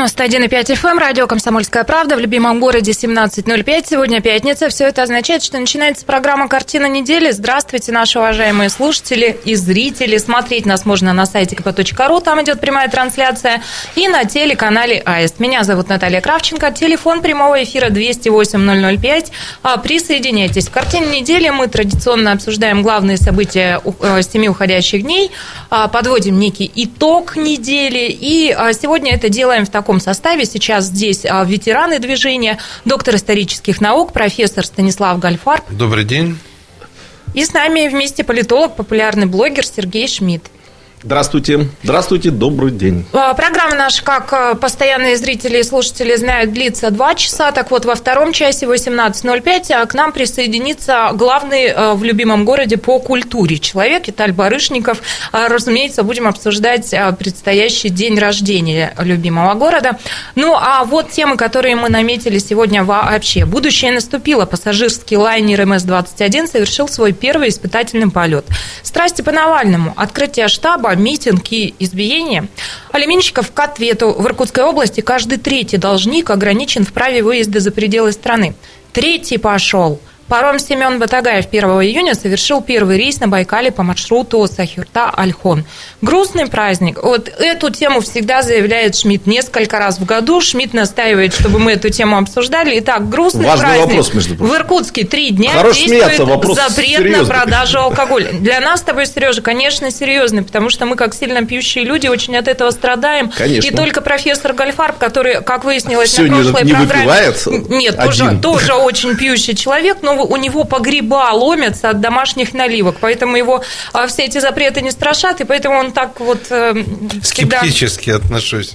91,5 FM, радио «Комсомольская правда» в любимом городе 17.05. Сегодня пятница. Все это означает, что начинается программа «Картина недели». Здравствуйте, наши уважаемые слушатели и зрители. Смотреть нас можно на сайте kp.ru, там идет прямая трансляция, и на телеканале АИСТ. Меня зовут Наталья Кравченко. Телефон прямого эфира 208-005. А, присоединяйтесь. В «Картине недели» мы традиционно обсуждаем главные события э, семи уходящих дней, а, подводим некий итог недели, и а, сегодня это делаем в таком составе. Сейчас здесь а, ветераны движения, доктор исторических наук, профессор Станислав Гальфарб. Добрый день. И с нами вместе политолог, популярный блогер Сергей Шмидт. Здравствуйте. Здравствуйте, добрый день. А, программа наша, как а, постоянные зрители и слушатели знают, длится 2 часа. Так вот, во втором часе 18.05 к нам присоединится главный в любимом городе по культуре человек Виталь Барышников. Разумеется, будем обсуждать предстоящий день рождения любимого города. Ну, а вот темы, которые мы наметили сегодня вообще. Будущее наступило. Пассажирский лайнер МС-21 совершил свой первый испытательный полет. Страсти по Навальному. Открытие штаба митинг и избиение. Алименщиков к ответу. В Иркутской области каждый третий должник ограничен в праве выезда за пределы страны. Третий пошел. Паром Семен Батагаев 1 июня совершил первый рейс на Байкале по маршруту Сахюрта-Альхон. Грустный праздник. Вот эту тему всегда заявляет Шмидт несколько раз в году. Шмидт настаивает, чтобы мы эту тему обсуждали. Итак, грустный Важный праздник. вопрос, между прочим. В Иркутске три дня Хорош действует смеяться, запрет серьезный. на продажу алкоголя. Для нас с тобой, Сережа, конечно, серьезный, потому что мы, как сильно пьющие люди, очень от этого страдаем. Конечно. И только профессор Гальфарб, который, как выяснилось Всё на не- прошлой не программе... выпивает Нет, тоже, один. тоже очень пьющий человек, но у него погреба ломятся от домашних наливок, поэтому его а, все эти запреты не страшат, и поэтому он так вот э, всегда... Скептически отношусь.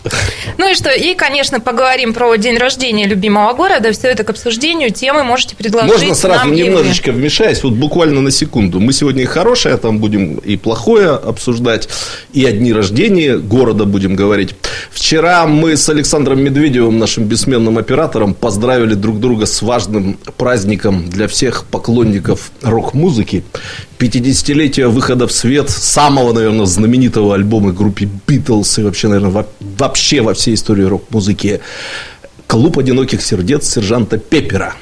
Ну и что, и, конечно, поговорим про день рождения любимого города, все это к обсуждению, темы можете предложить Можно сразу нам, немножечко вмешаюсь, вот буквально на секунду. Мы сегодня и хорошее, там будем и плохое обсуждать, и о дни рождения города будем говорить. Вчера мы с Александром Медведевым, нашим бессменным оператором, поздравили друг друга с важным праздником для всех поклонников рок-музыки. 50-летие выхода в свет самого, наверное, знаменитого альбома группы Битлз и вообще, наверное, во- вообще во всей истории рок-музыки «Клуб одиноких сердец» сержанта Пеппера.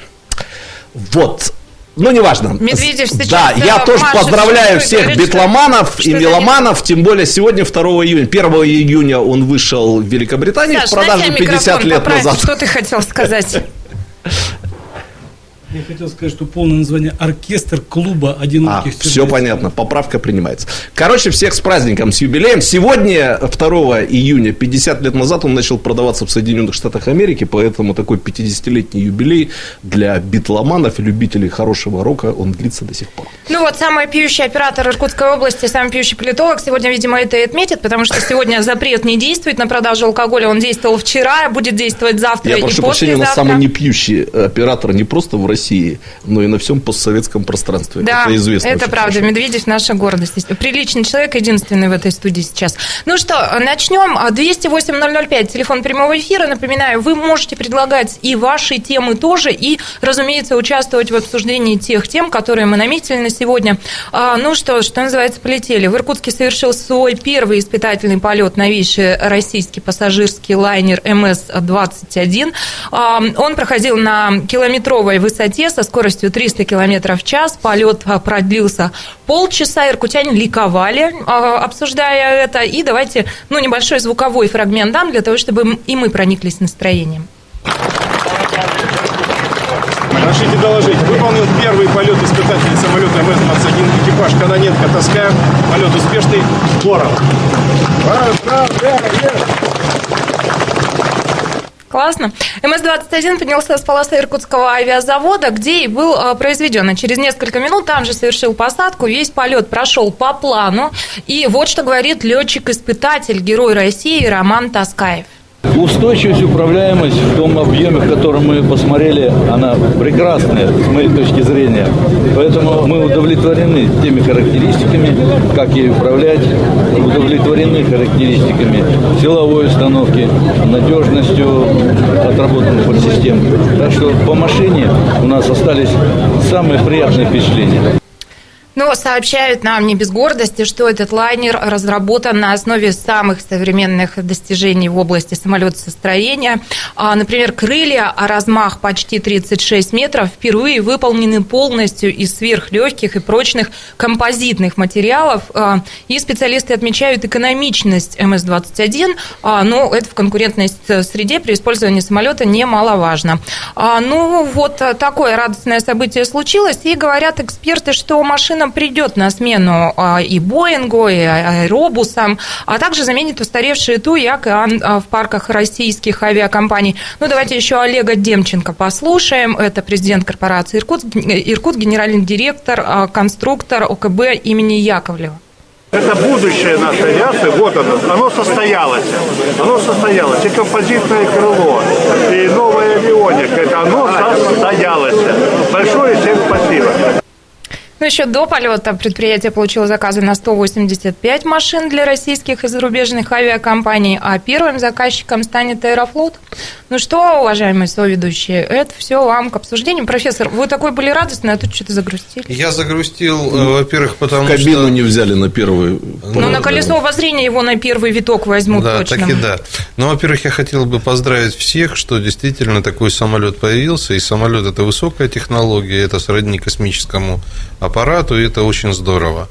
Вот. Ну, неважно. Медведев Да, я тоже поздравляю всех говорит, битломанов что и меломанов, тем более сегодня 2 июня. 1 июня он вышел в Великобритании Саш, в тебя 50 микрофон лет поправь, назад. Что ты хотел сказать? Я хотел сказать, что полное название оркестр клуба А, одиноких сердец. все понятно, поправка принимается. Короче, всех с праздником, с юбилеем. Сегодня, 2 июня, 50 лет назад он начал продаваться в Соединенных Штатах Америки, поэтому такой 50-летний юбилей для битломанов и любителей хорошего рока, он длится до сих пор. Ну вот самый пьющий оператор Иркутской области, самый пьющий политолог сегодня, видимо, это и отметит, потому что сегодня запрет не действует на продажу алкоголя. Он действовал вчера, будет действовать завтра Я и прошу прощения, у нас самый непьющий оператор не просто в России, но и на всем постсоветском пространстве. Да, это известно. это правда. хорошо. Медведев наша гордость. Приличный человек, единственный в этой студии сейчас. Ну что, начнем. 208-005, телефон прямого эфира. Напоминаю, вы можете предлагать и ваши темы тоже, и, разумеется, участвовать в обсуждении тех тем, которые мы наметили на сегодня. А, Ну что, что называется, полетели. В Иркутске совершил свой первый испытательный полет новейший российский пассажирский лайнер МС-21. А, Он проходил на километровой высоте со скоростью 300 км в час. Полет а, продлился полчаса. Иркутяне ликовали, а, обсуждая это. И давайте ну, небольшой звуковой фрагмент дам для того, чтобы и мы прониклись настроением. Разрешите доложить. Выполнен первый полет испытательный самолета МС-21. Экипаж Каноненко Тоска. Полет успешный. Здорово. Классно. МС-21 поднялся с полосы Иркутского авиазавода, где и был а, произведен. А через несколько минут там же совершил посадку. Весь полет прошел по плану. И вот что говорит летчик-испытатель, герой России Роман Таскаев. Устойчивость, управляемость в том объеме, в котором мы посмотрели, она прекрасная с моей точки зрения. Поэтому мы удовлетворены теми характеристиками, как ей управлять, удовлетворены характеристиками силовой установки, надежностью отработанных подсистем. Так что по машине у нас остались самые приятные впечатления. Но сообщают нам не без гордости, что этот лайнер разработан на основе самых современных достижений в области самолетостроения. А, например, крылья, а размах почти 36 метров, впервые выполнены полностью из сверхлегких и прочных композитных материалов. А, и специалисты отмечают экономичность МС-21, а, но это в конкурентной среде при использовании самолета немаловажно. Ну, вот такое радостное событие случилось, и говорят эксперты, что машина нам придет на смену а, и Боингу, и аэробусам, а также заменит устаревшие Ту и Океан а, в парках российских авиакомпаний. Ну, давайте еще Олега Демченко послушаем. Это президент корпорации «Иркут», Иркут генеральный директор, а, конструктор ОКБ имени Яковлева. Это будущее нашей авиации, вот оно, оно состоялось. Оно состоялось. И композитное крыло, и новая авионика, это оно состоялось. Большое всем спасибо. Ну, еще до полета предприятие получило заказы на 185 машин для российских и зарубежных авиакомпаний, а первым заказчиком станет Аэрофлот. Ну что, уважаемые соведущие, это все вам к обсуждению. Профессор, вы такой были радостный, а тут что-то загрустили. Я загрустил, э, во-первых, потому Кабину что... Кабину не взяли на первый... Ну, на колесо обозрения его на первый виток возьмут да, точно. так и да. Ну, во-первых, я хотел бы поздравить всех, что действительно такой самолет появился, и самолет это высокая технология, это сродни космическому аппарату, и это очень здорово.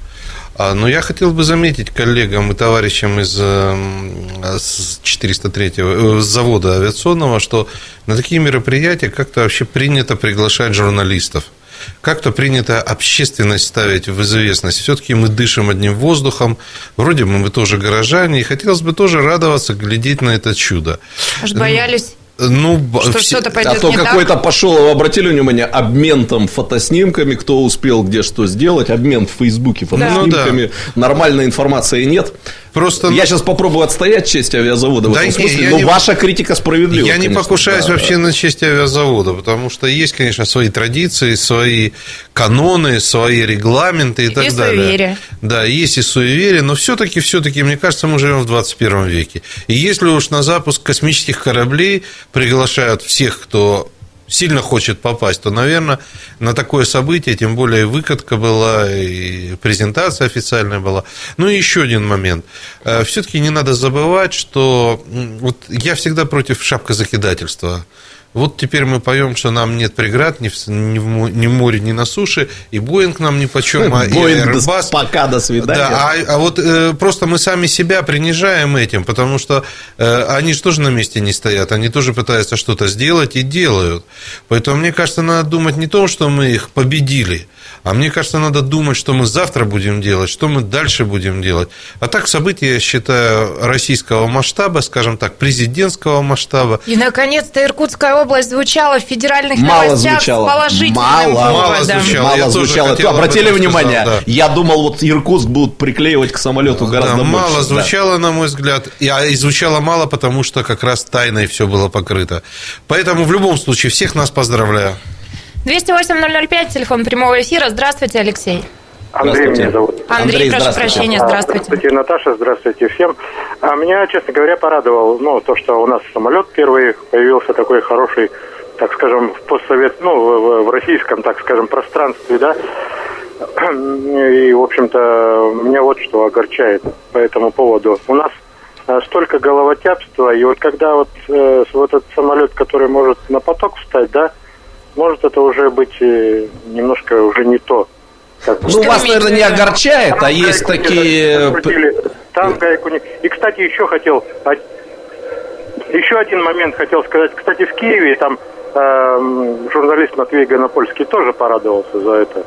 А, но я хотел бы заметить коллегам и товарищам из 403-го э, завода авиационного, что на такие мероприятия как-то вообще принято приглашать журналистов. Как-то принято общественность ставить в известность. Все-таки мы дышим одним воздухом. Вроде бы мы тоже горожане. И хотелось бы тоже радоваться, глядеть на это чудо. Аж боялись ну, что все... что-то пойдет А то какой-то пошел, обратили внимание, обмен там фотоснимками, кто успел где что сделать, обмен в Фейсбуке фотоснимками, да. нормальной информации нет. Просто... Я сейчас попробую отстоять честь авиазавода в да этом смысле, но не... ваша критика справедлива. Я конечно, не покушаюсь да. вообще на честь авиазавода, потому что есть, конечно, свои традиции, свои каноны, свои регламенты и, и так и далее. Суеверие. Да, есть и суеверие, но все-таки, все-таки, мне кажется, мы живем в 21 веке. И если уж на запуск космических кораблей приглашают всех, кто сильно хочет попасть, то, наверное, на такое событие, тем более выкатка была, и презентация официальная была. Ну и еще один момент. Э, Все-таки не надо забывать, что вот я всегда против шапкозакидательства. Вот теперь мы поем, что нам нет преград ни в, ни в, ни в море, ни на суше, и Боинг нам ни почем, а Боинг Airbus... пока, до свидания. Да, а, а вот э, просто мы сами себя принижаем этим, потому что э, они же тоже на месте не стоят, они тоже пытаются что-то сделать и делают. Поэтому, мне кажется, надо думать не то, что мы их победили, а мне кажется, надо думать, что мы завтра будем делать, что мы дальше будем делать. А так события, я считаю, российского масштаба, скажем так, президентского масштаба. И, наконец-то, Иркутская область звучала в федеральных Мало новостях звучало. с положительным Мало, Мало звучало. Мало звучало. Обратили внимание? Сказал, да. Я думал, вот Иркутск будут приклеивать к самолету гораздо да, больше. Мало звучало, да. на мой взгляд. И, а, и звучало мало, потому что как раз тайной все было покрыто. Поэтому в любом случае всех нас поздравляю. 208-005, телефон прямого эфира. Здравствуйте, Алексей. Андрей меня зовут. Андрей, Андрей прошу прощения, здравствуйте. Здравствуйте, Наташа, здравствуйте всем. А меня, честно говоря, порадовал ну, то, что у нас самолет первый появился такой хороший, так скажем, в постсовет, ну, в, в российском, так скажем, пространстве, да. И, в общем-то, меня вот что огорчает по этому поводу. У нас э, столько головотяпства, и вот когда вот, э, вот этот самолет, который может на поток встать, да, может это уже быть э, немножко уже не то. Как ну, вас, наверное, не огорчает, там а есть такие... Там гайку не... И, кстати, еще хотел... Еще один момент хотел сказать. Кстати, в Киеве там э, журналист Матвей Гонопольский тоже порадовался за это,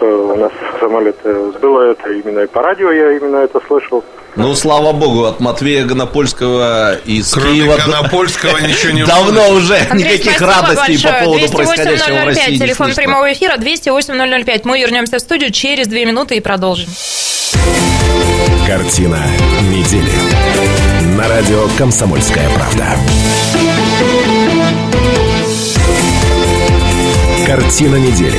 что у нас самолет сбыло это именно и по радио я именно это слышал. Ну, слава богу, от Матвея Гонопольского из Кроме Киева... Гонопольского ничего не Давно уже Андрей, никаких радостей большое. по поводу происходящего в России телефон прямого эфира 208 005. Мы вернемся в студию через две минуты и продолжим. Картина недели. На радио «Комсомольская правда». Картина недели.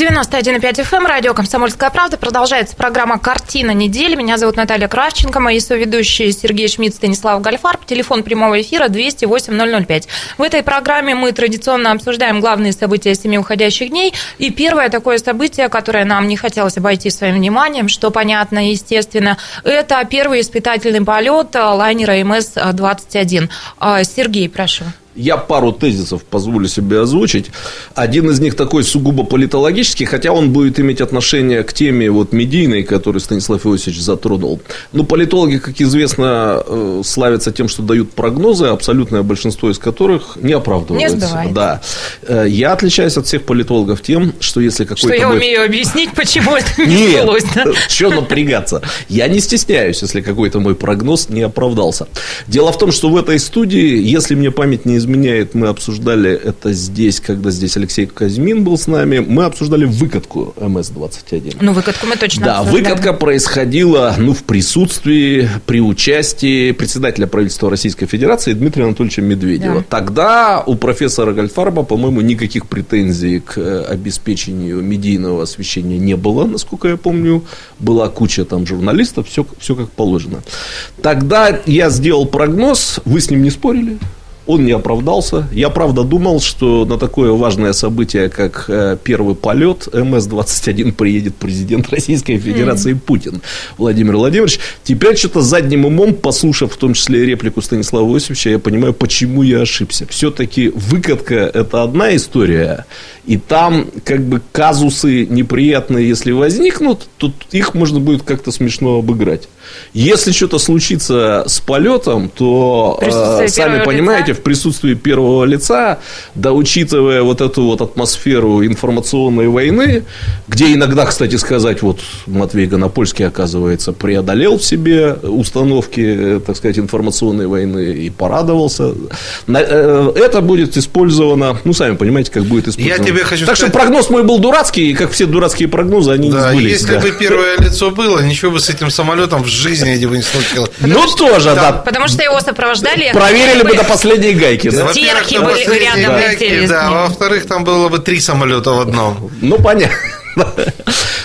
91,5 FM, эм, радио «Комсомольская правда». Продолжается программа «Картина недели». Меня зовут Наталья Кравченко, мои соведущие Сергей Шмидт, Станислав Гальфарб. Телефон прямого эфира 208-005. В этой программе мы традиционно обсуждаем главные события семи уходящих дней. И первое такое событие, которое нам не хотелось обойти своим вниманием, что понятно, естественно, это первый испытательный полет лайнера МС-21. Сергей, прошу. Я пару тезисов позволю себе озвучить. Один из них такой сугубо политологический, хотя он будет иметь отношение к теме вот медийной, которую Станислав Иосифович затронул. Но политологи, как известно, э, славятся тем, что дают прогнозы, абсолютное большинство из которых не оправдываются. Не. Да. Э, я отличаюсь от всех политологов тем, что если какой-то... Что я умею объяснить, почему это не сбылось. Да? Что напрягаться? Я не стесняюсь, если какой-то мой прогноз не оправдался. Дело в том, что в этой студии, если мне память не изменяет, мы обсуждали это здесь, когда здесь Алексей Казьмин был с нами, мы обсуждали выкатку МС-21. Ну, выкатку мы точно Да, обсуждали. выкатка происходила ну, в присутствии, при участии председателя правительства Российской Федерации Дмитрия Анатольевича Медведева. Да. Тогда у профессора Гальфарба, по-моему, никаких претензий к э, обеспечению медийного освещения не было, насколько я помню. Была куча там журналистов, все, все как положено. Тогда я сделал прогноз, вы с ним не спорили? Он не оправдался. Я правда думал, что на такое важное событие, как э, первый полет МС-21 приедет президент Российской Федерации mm. Путин Владимир Владимирович. Теперь что-то задним умом, послушав в том числе реплику Станислава Иосифовича, я понимаю, почему я ошибся. Все-таки выкатка – это одна история, и там как бы казусы неприятные, если возникнут, то их можно будет как-то смешно обыграть. Если что-то случится с полетом, то, э, сами понимаете, лица? в присутствии первого лица, да учитывая вот эту вот атмосферу информационной войны, где иногда, кстати сказать, вот Матвей Гонопольский, оказывается, преодолел в себе установки, э, так сказать, информационной войны и порадовался. Э, это будет использовано, ну, сами понимаете, как будет использовано. Я тебе хочу так сказать... что прогноз мой был дурацкий, и как все дурацкие прогнозы, они да, не сбылись. Если да. бы первое лицо было, ничего бы с этим самолетом в жизни бы не случилось. Ну, тоже, да. Потому что его сопровождали... Проверили бы до последней гайки? Терки были рядом летели. Да, во-вторых, там было бы три самолета в одном. Ну, понятно.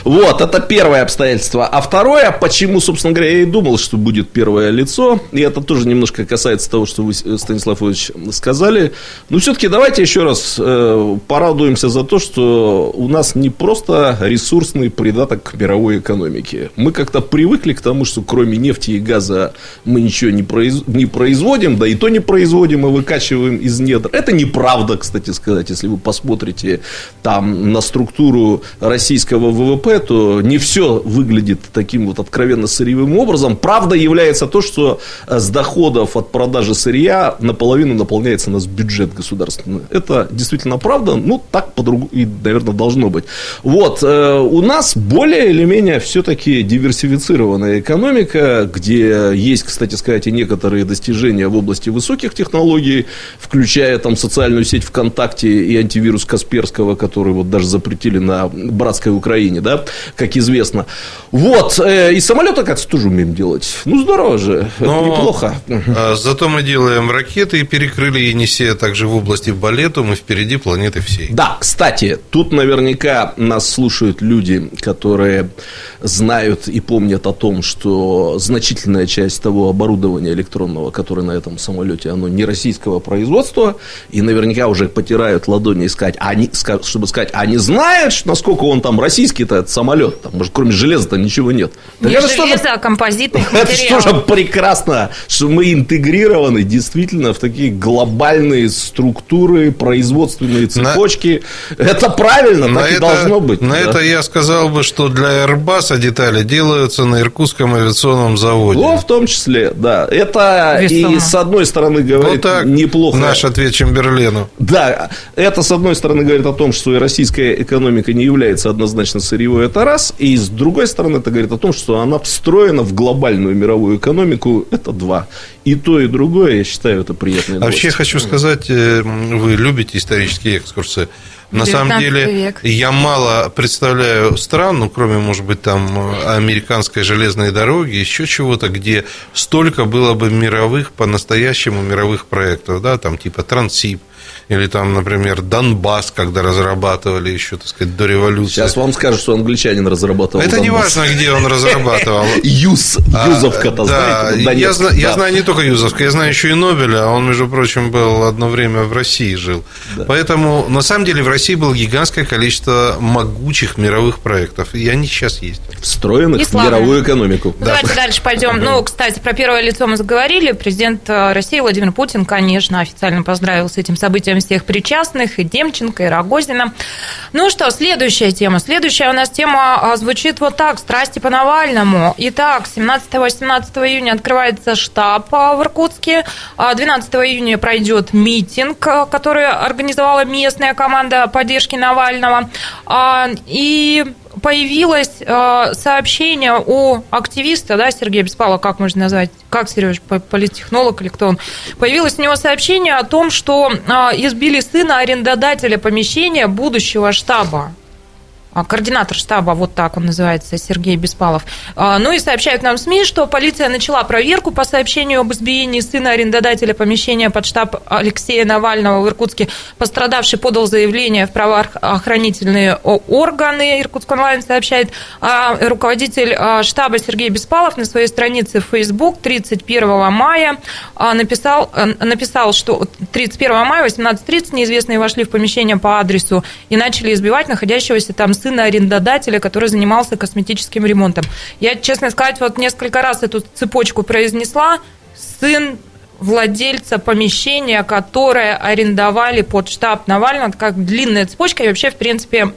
Вот, это первое обстоятельство. А второе, почему, собственно говоря, я и думал, что будет первое лицо, и это тоже немножко касается того, что вы, Станислав Ильич, сказали. Но все-таки давайте еще раз э, порадуемся за то, что у нас не просто ресурсный придаток к мировой экономике. Мы как-то привыкли к тому, что кроме нефти и газа мы ничего не, произ... не производим, да и то не производим, и выкачиваем из недр. Это неправда, кстати сказать, если вы посмотрите там на структуру российского ВВП, то не все выглядит таким вот откровенно сырьевым образом. Правда является то, что э, с доходов от продажи сырья наполовину наполняется у нас бюджет государственный. Это действительно правда, ну так по-другому и, наверное, должно быть. Вот, э, у нас более или менее все-таки диверсифицированная экономика, где есть, кстати сказать, и некоторые достижения в области высоких технологий, включая там социальную сеть ВКонтакте и антивирус Касперского, который вот даже запретили на братской Украине, да, как известно. Вот, э, и самолеты, оказывается, тоже умеем делать. Ну, здорово же, Но, это неплохо. А, зато мы делаем ракеты и перекрыли Енисея также в области балету, мы впереди планеты всей. Да, кстати, тут наверняка нас слушают люди, которые знают и помнят о том, что значительная часть того оборудования электронного, которое на этом самолете, оно не российского производства, и наверняка уже потирают ладони искать, они, чтобы сказать, а не знают, насколько он там российский-то этот самолет, там, может, кроме железа-то ничего нет. Не так железо, что а композитных материалов. Это что же прекрасно, что мы интегрированы действительно в такие глобальные структуры, производственные цепочки. На... Это правильно, на так это, и должно быть. На да. это я сказал бы, что для Airbus детали делаются на Иркутском авиационном заводе. Ну, в том числе, да. Это Весомо. и с одной стороны говорит вот так неплохо. Наш ответ Чемберлену. Да, это с одной стороны говорит о том, что и российская экономика не является однозначно сырьевой, это раз. И с другой стороны, это говорит о том, что она встроена в глобальную мировую экономику, это два. И то, и другое, я считаю, это приятные новости. Вообще, хочу сказать, э, вы любите исторические экскурсы. На самом деле, век. я мало представляю стран, ну, кроме, может быть, там американской железной дороги, еще чего-то, где столько было бы мировых, по-настоящему мировых проектов, да, там типа Трансип, или там, например, Донбасс, когда разрабатывали еще, так сказать, до революции. Сейчас вам скажут, что англичанин разрабатывал Это не важно, где он разрабатывал. Юз, а, Юзовка-то, да, я, я знаю не только Юзовка, я знаю еще и Нобеля, а он, между прочим, был одно время в России жил. Поэтому, на самом деле, в России было гигантское количество могучих мировых проектов, и они сейчас есть. Встроенных в мировую экономику. Давайте дальше пойдем. Ну, кстати, про первое лицо мы заговорили. Президент э, России Владимир Путин, конечно, официально поздравил с этим событием всех причастных, и Демченко, и Рогозина. Ну что, следующая тема. Следующая у нас тема а, звучит вот так. Страсти по Навальному. Итак, 17-18 июня открывается штаб а, в Иркутске. 12 а, июня пройдет митинг, который организовала местная команда поддержки Навального. И появилось э, сообщение у активиста, да, Сергея Беспалова, как можно назвать, как Сереж, политтехнолог или кто он, появилось у него сообщение о том, что э, избили сына арендодателя помещения будущего штаба координатор штаба, вот так он называется, Сергей Беспалов. А, ну и сообщают нам СМИ, что полиция начала проверку по сообщению об избиении сына арендодателя помещения под штаб Алексея Навального в Иркутске. Пострадавший подал заявление в правоохранительные органы. Иркутск онлайн сообщает. А руководитель штаба Сергей Беспалов на своей странице в Facebook 31 мая написал, написал что 31 мая 18.30 неизвестные вошли в помещение по адресу и начали избивать находящегося там сына сына арендодателя, который занимался косметическим ремонтом. Я, честно сказать, вот несколько раз эту цепочку произнесла. Сын владельца помещения, которое арендовали под штаб Навального, как длинная цепочка, и вообще, в принципе,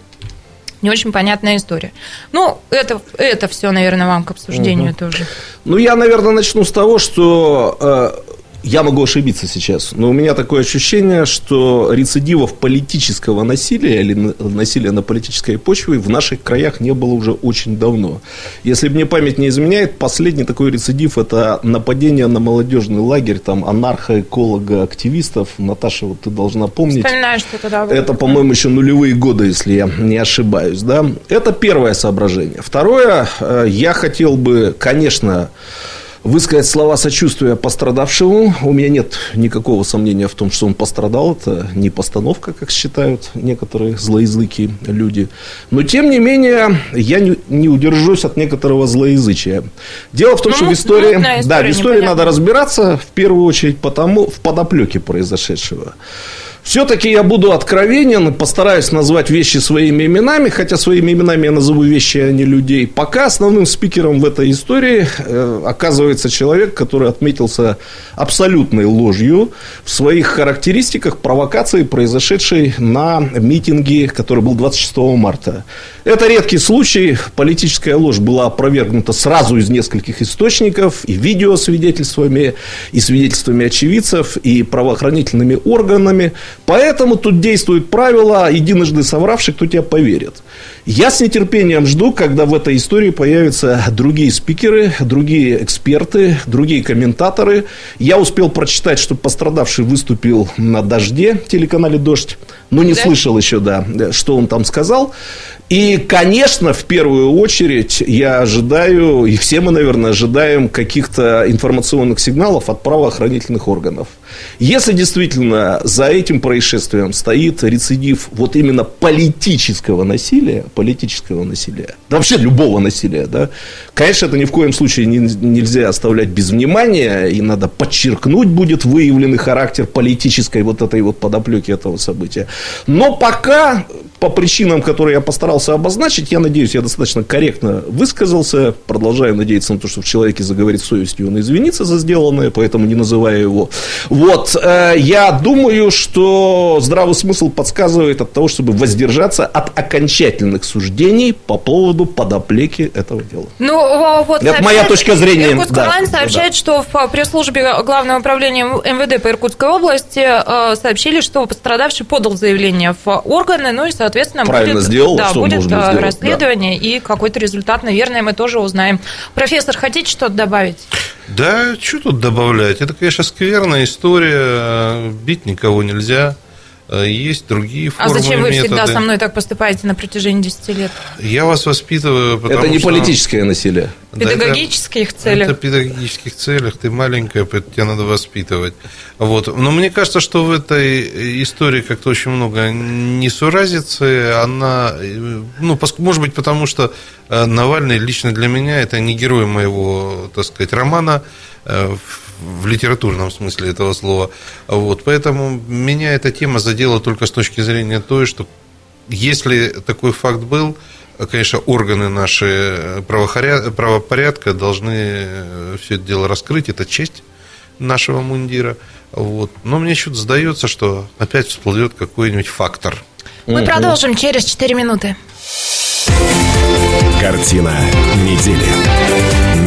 не очень понятная история. Ну, это, это все, наверное, вам к обсуждению угу. тоже. Ну, я, наверное, начну с того, что э, я могу ошибиться сейчас, но у меня такое ощущение, что рецидивов политического насилия или насилия на политической почве в наших краях не было уже очень давно. Если мне память не изменяет, последний такой рецидив – это нападение на молодежный лагерь, там, анархоэколога, активистов. Наташа, вот ты должна помнить. Вспоминаю, что это, да, Это, по-моему, еще нулевые годы, если я не ошибаюсь. Да? Это первое соображение. Второе, э, я хотел бы, конечно, высказать слова сочувствия пострадавшему. У меня нет никакого сомнения в том, что он пострадал. Это не постановка, как считают некоторые злоязыкие люди. Но, тем не менее, я не, не удержусь от некоторого злоязычия. Дело в том, ну, что в истории, история, да, в истории непонятно. надо разбираться в первую очередь потому, в подоплеке произошедшего. Все-таки я буду откровенен, постараюсь назвать вещи своими именами, хотя своими именами я назову вещи, а не людей. Пока основным спикером в этой истории э, оказывается человек, который отметился абсолютной ложью в своих характеристиках провокации, произошедшей на митинге, который был 26 марта. Это редкий случай. Политическая ложь была опровергнута сразу из нескольких источников, и видеосвидетельствами, и свидетельствами очевидцев, и правоохранительными органами. Поэтому тут действует правило «единожды совравший, кто тебя поверит». Я с нетерпением жду, когда в этой истории появятся другие спикеры, другие эксперты, другие комментаторы. Я успел прочитать, что пострадавший выступил на «Дожде», телеканале «Дождь», но не да? слышал еще, да, что он там сказал. И, конечно, в первую очередь я ожидаю, и все мы, наверное, ожидаем каких-то информационных сигналов от правоохранительных органов. Если действительно за этим происшествием стоит рецидив вот именно политического насилия, политического насилия, да вообще любого насилия, да, конечно, это ни в коем случае не, нельзя оставлять без внимания, и надо подчеркнуть будет выявленный характер политической вот этой вот подоплеки этого события. Но пока, по причинам, которые я постарался обозначить, я надеюсь, я достаточно корректно высказался, продолжаю надеяться на то, что в человеке заговорит совестью, он извинится за сделанное, поэтому не называя его. Вот, э, я думаю, что здравый смысл подсказывает от того, чтобы воздержаться от окончательных суждений по поводу подоплеки этого дела. Ну, вот Это моя точка зрения. Иркутск да, сообщает, да. что в пресс-службе Главного управления МВД по Иркутской области э, сообщили, что пострадавший подал заявление в органы, ну и, соответственно, Правильно будет, сделал, да, что будет э, сделать, расследование, да. и какой-то результат, наверное, мы тоже узнаем. Профессор, хотите что-то добавить? Да, что тут добавлять? Это, конечно, скверная история. Бить никого нельзя. Э, есть другие формы. А зачем вы методы. всегда со мной так поступаете на протяжении 10 лет? Я вас воспитываю, потому Это не что... политическое насилие. В педагогических это, целях. Это в педагогических целях. Ты маленькая, тебя надо воспитывать. Вот. Но мне кажется, что в этой истории как-то очень много несуразицы. Она, ну, может быть, потому что э, Навальный лично для меня это не герой моего, так сказать, романа э, в литературном смысле этого слова. Вот, поэтому меня эта тема задела только с точки зрения той, что если такой факт был, конечно, органы наши правопорядка должны все это дело раскрыть, это честь нашего мундира. Вот. Но мне что-то сдается, что опять всплывет какой-нибудь фактор. Мы продолжим через 4 минуты. Картина недели.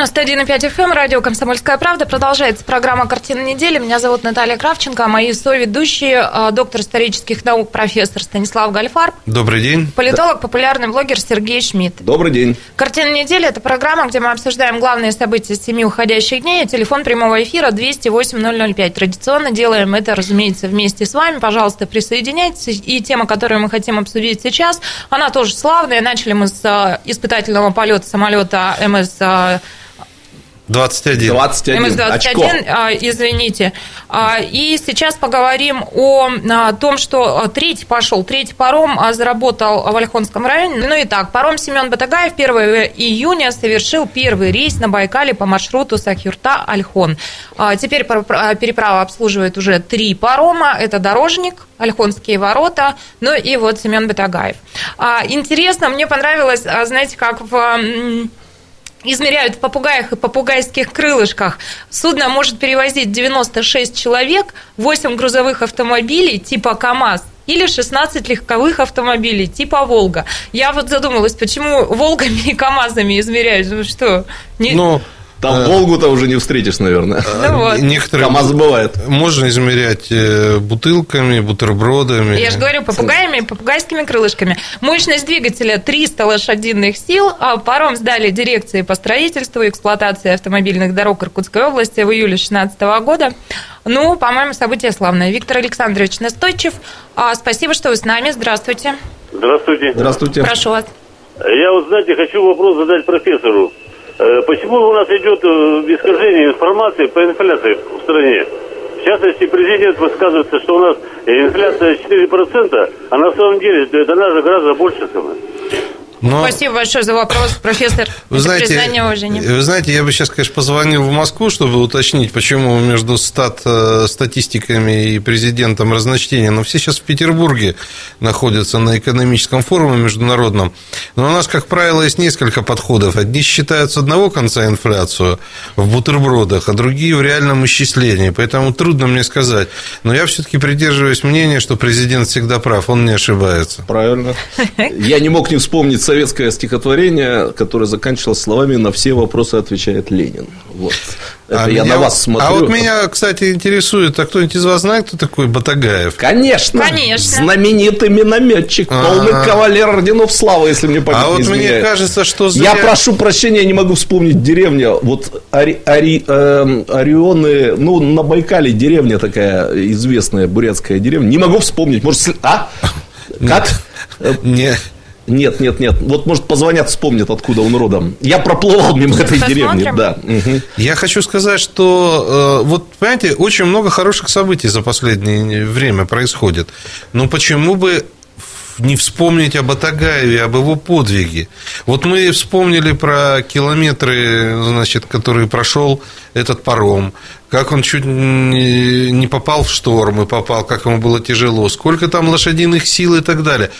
91,5 FM, эм, радио «Комсомольская правда». Продолжается программа «Картина недели». Меня зовут Наталья Кравченко, а мои соведущие – доктор исторических наук, профессор Станислав Гальфар. Добрый день. Политолог, популярный блогер Сергей Шмидт. Добрый день. «Картина недели» – это программа, где мы обсуждаем главные события семи уходящих дней. Телефон прямого эфира 208 005. Традиционно делаем это, разумеется, вместе с вами. Пожалуйста, присоединяйтесь. И тема, которую мы хотим обсудить сейчас, она тоже славная. Начали мы с э, испытательного полета самолета МС 21. 21. МС-21, извините. А, и сейчас поговорим о том, что третий пошел, третий паром а, заработал в Ольхонском районе. Ну и так, паром Семен Батагаев 1 июня совершил первый рейс на Байкале по маршруту Сахюрта-Альхон. А, теперь переправа обслуживает уже три парома. Это дорожник, Ольхонские ворота, ну и вот Семен Батагаев. Интересно, мне понравилось, знаете, как в измеряют в попугаях и попугайских крылышках. Судно может перевозить 96 человек, 8 грузовых автомобилей типа КАМАЗ или 16 легковых автомобилей типа Волга. Я вот задумалась, почему Волгами и КАМАЗами измеряют? Ну что? Не... Ну, там э, Волгу-то уже не встретишь, наверное. Ну, вот. Некоторые КамАЗ бывает. Можно измерять э, бутылками, бутербродами. Я же говорю, попугаями, попугайскими крылышками. Мощность двигателя 300 лошадиных сил. А паром сдали дирекции по строительству и эксплуатации автомобильных дорог Иркутской области в июле 2016 года. Ну, по-моему, событие славное. Виктор Александрович Настойчев, а, спасибо, что вы с нами. Здравствуйте. Здравствуйте. Здравствуйте. Прошу вас. Я вот, знаете, хочу вопрос задать профессору. Э, почему у нас идет э, искажение информации по инфляции в стране? В частности, президент высказывается, что у нас инфляция 4%, а на самом деле это она гораздо больше. Но... Спасибо большое за вопрос, профессор. Вы Это знаете, уважения. Вы знаете, я бы сейчас, конечно, позвонил в Москву, чтобы уточнить, почему между стат, э, статистиками и президентом разночтения. Но все сейчас в Петербурге находятся на экономическом форуме международном. Но у нас, как правило, есть несколько подходов. Одни считают с одного конца инфляцию в бутербродах, а другие в реальном исчислении. Поэтому трудно мне сказать. Но я все-таки придерживаюсь мнения, что президент всегда прав, он не ошибается. Правильно. Я не мог не вспомнить советское стихотворение, которое заканчивалось словами «На все вопросы отвечает Ленин». Вот. Это а я меня, на вас смотрю. А вот меня, кстати, интересует, а кто-нибудь из вас знает, кто такой Батагаев? Конечно. Конечно. Знаменитый минометчик, А-а-а. полный кавалер орденов славы, если мне память А вот изменяет. мне кажется, что зря... Я прошу прощения, я не могу вспомнить деревню. Вот Ари, Ари, э, Орионы, ну, на Байкале деревня такая известная, бурятская деревня. Не могу вспомнить. Может, а? Как? Нет. Нет, нет, нет. Вот, может, позвонят, вспомнят, откуда он родом. Я проплывал мимо этой деревни. Да. Угу. Я хочу сказать, что, э, вот, понимаете, очень много хороших событий за последнее время происходит. Но почему бы не вспомнить об Атагаеве, об его подвиге. Вот мы вспомнили про километры, значит, которые прошел этот паром, как он чуть не попал в шторм и попал, как ему было тяжело, сколько там лошадиных сил и так далее.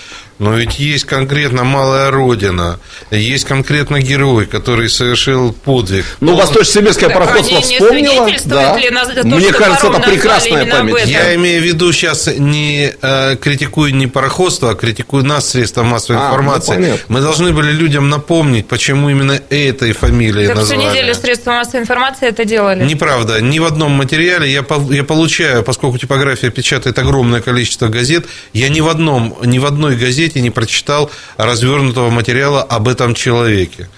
Но ведь есть конкретно малая родина, есть конкретно герой, который совершил подвиг. Ну, Восточно-Сибирское пароходство вспомнило. Да. То, Мне кажется, это прекрасная память. Я имею в виду сейчас не э, критикую не пароходство, а критикую нас, средства массовой а, ну, информации. Ну, Мы должны были людям напомнить, почему именно этой фамилией так назвали. всю неделю средства массовой информации это делали. Неправда. Ни в одном материале я, я получаю, поскольку типография печатает огромное количество газет, я ни в одном, ни в одной газете газете не прочитал развернутого материала об этом человеке.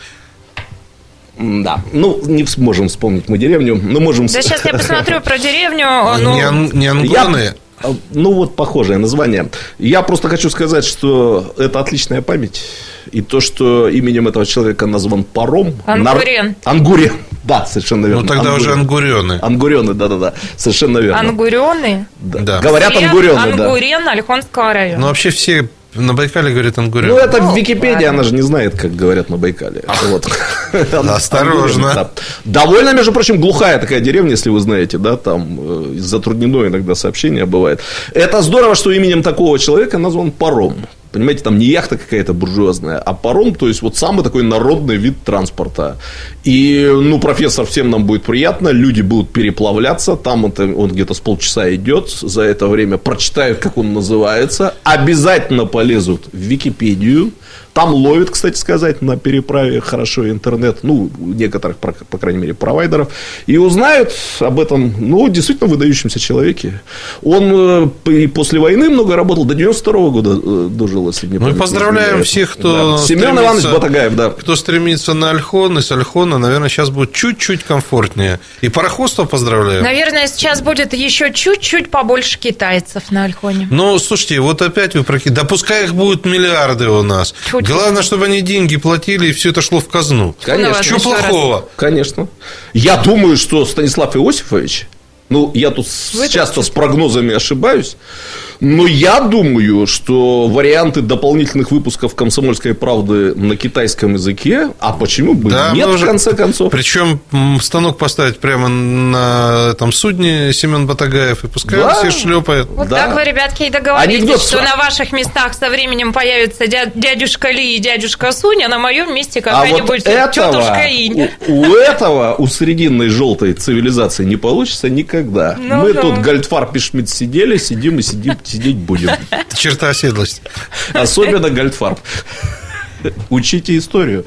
Да, ну, не сможем вспомнить мы деревню, но можем... Да сейчас я посмотрю про деревню. Ну... Не, ан, не ангоны? Я... А, ну, вот похожее название. Я просто хочу сказать, что это отличная память. И то, что именем этого человека назван паром... Ангурен. Нар... Ангурен. Да, совершенно верно. Ну, тогда Ангурен. уже ангурены. Ангурены, да-да-да. Совершенно верно. Ангурены? Да. да. Говорят ангурены, да. Ангурен Альхонского района. Ну, вообще все на Байкале говорит Ангурян. Ну, это в Википедии, она же не знает, как говорят на Байкале. Вот. Осторожно. Довольно, между прочим, глухая такая деревня, если вы знаете, да, там э, затруднено иногда сообщение бывает. Это здорово, что именем такого человека назван паром. Понимаете, там не яхта какая-то буржуазная, а паром, то есть вот самый такой народный вид транспорта. И, ну, профессор, всем нам будет приятно, люди будут переплавляться, там это, он где-то с полчаса идет, за это время прочитают, как он называется, обязательно полезут в Википедию, там ловит, кстати сказать, на переправе хорошо интернет, ну, некоторых, по крайней мере, провайдеров, и узнают об этом, ну, действительно выдающемся человеке. Он э, и после войны много работал, до 92 -го года э, дожил, если не Ну, и поздравляем всех, кто да. Семен Иванович Батагаев, да. Кто стремится на Альхон, и с Альхона, наверное, сейчас будет чуть-чуть комфортнее. И пароходство поздравляю. Наверное, сейчас будет еще чуть-чуть побольше китайцев на Альхоне. Ну, слушайте, вот опять вы прокид... Да пускай их будут миллиарды у нас. Чуть Главное, чтобы они деньги платили, и все это шло в казну. Конечно. Что плохого? Раз. Конечно. Я думаю, что Станислав Иосифович, ну, я тут Вы часто с прогнозами ошибаюсь, но я думаю, что варианты дополнительных выпусков «Комсомольской правды» на китайском языке, а почему бы да, нет, в конце концов? Причем станок поставить прямо на этом судне Семен Батагаев, и пускай да. все шлепает. Вот да. так вы, ребятки, и договорились, Анекдот что с... на ваших местах со временем появится дядюшка Ли и дядюшка Суня, а на моем месте какая-нибудь а вот тетушка Инь. У, у этого, у срединной желтой цивилизации не получится никогда. Ну, Мы ну. тут Гальдфарб и Шмидт сидели, сидим и сидим, сидеть будем. Черта оседлости. Особенно Гальдфарб. Учите историю.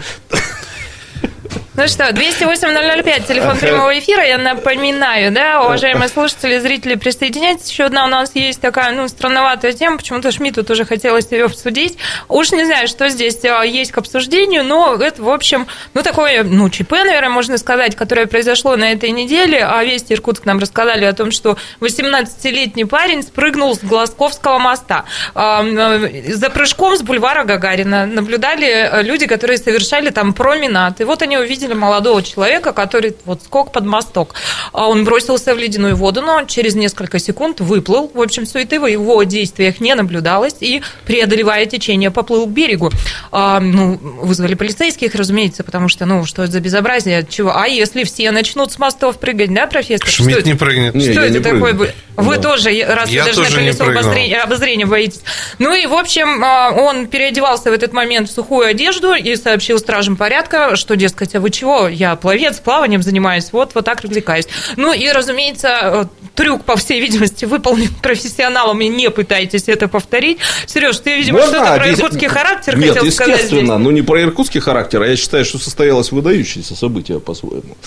Ну что, 208-005, телефон прямого эфира, я напоминаю, да, уважаемые слушатели, зрители, присоединяйтесь. Еще одна у нас есть такая, ну, странноватая тема, почему-то Шмидту тоже хотелось ее обсудить. Уж не знаю, что здесь а, есть к обсуждению, но это, в общем, ну, такое, ну, ЧП, наверное, можно сказать, которое произошло на этой неделе, а Вести Иркутск нам рассказали о том, что 18-летний парень спрыгнул с Глазковского моста. А, за прыжком с бульвара Гагарина наблюдали люди, которые совершали там променад, и вот они увидели увидели молодого человека, который вот скок под мосток. А он бросился в ледяную воду, но через несколько секунд выплыл. В общем, суеты в его действиях не наблюдалось и, преодолевая течение, поплыл к берегу. А, ну, вызвали полицейских, разумеется, потому что, ну, что это за безобразие? Чего? А если все начнут с мостов прыгать, да, профессор? Шмидт что не прыгнет. Что не, это такое будет? Вы да. тоже, раз я вы даже на колесо обозрения, обозрения боитесь. Ну и, в общем, а, он переодевался в этот момент в сухую одежду и сообщил стражам порядка, что, дескать, а вы чего? Я пловец, плаванием занимаюсь, вот, вот так развлекаюсь. Ну и, разумеется, э, трюк, по всей видимости, выполнен профессионалом, и не пытайтесь это повторить. Сереж, ты, видимо, Можно что-то про иркутский характер Нет, хотел сказать естественно, ну не про иркутский характер, а я считаю, что состоялось выдающееся событие по-своему.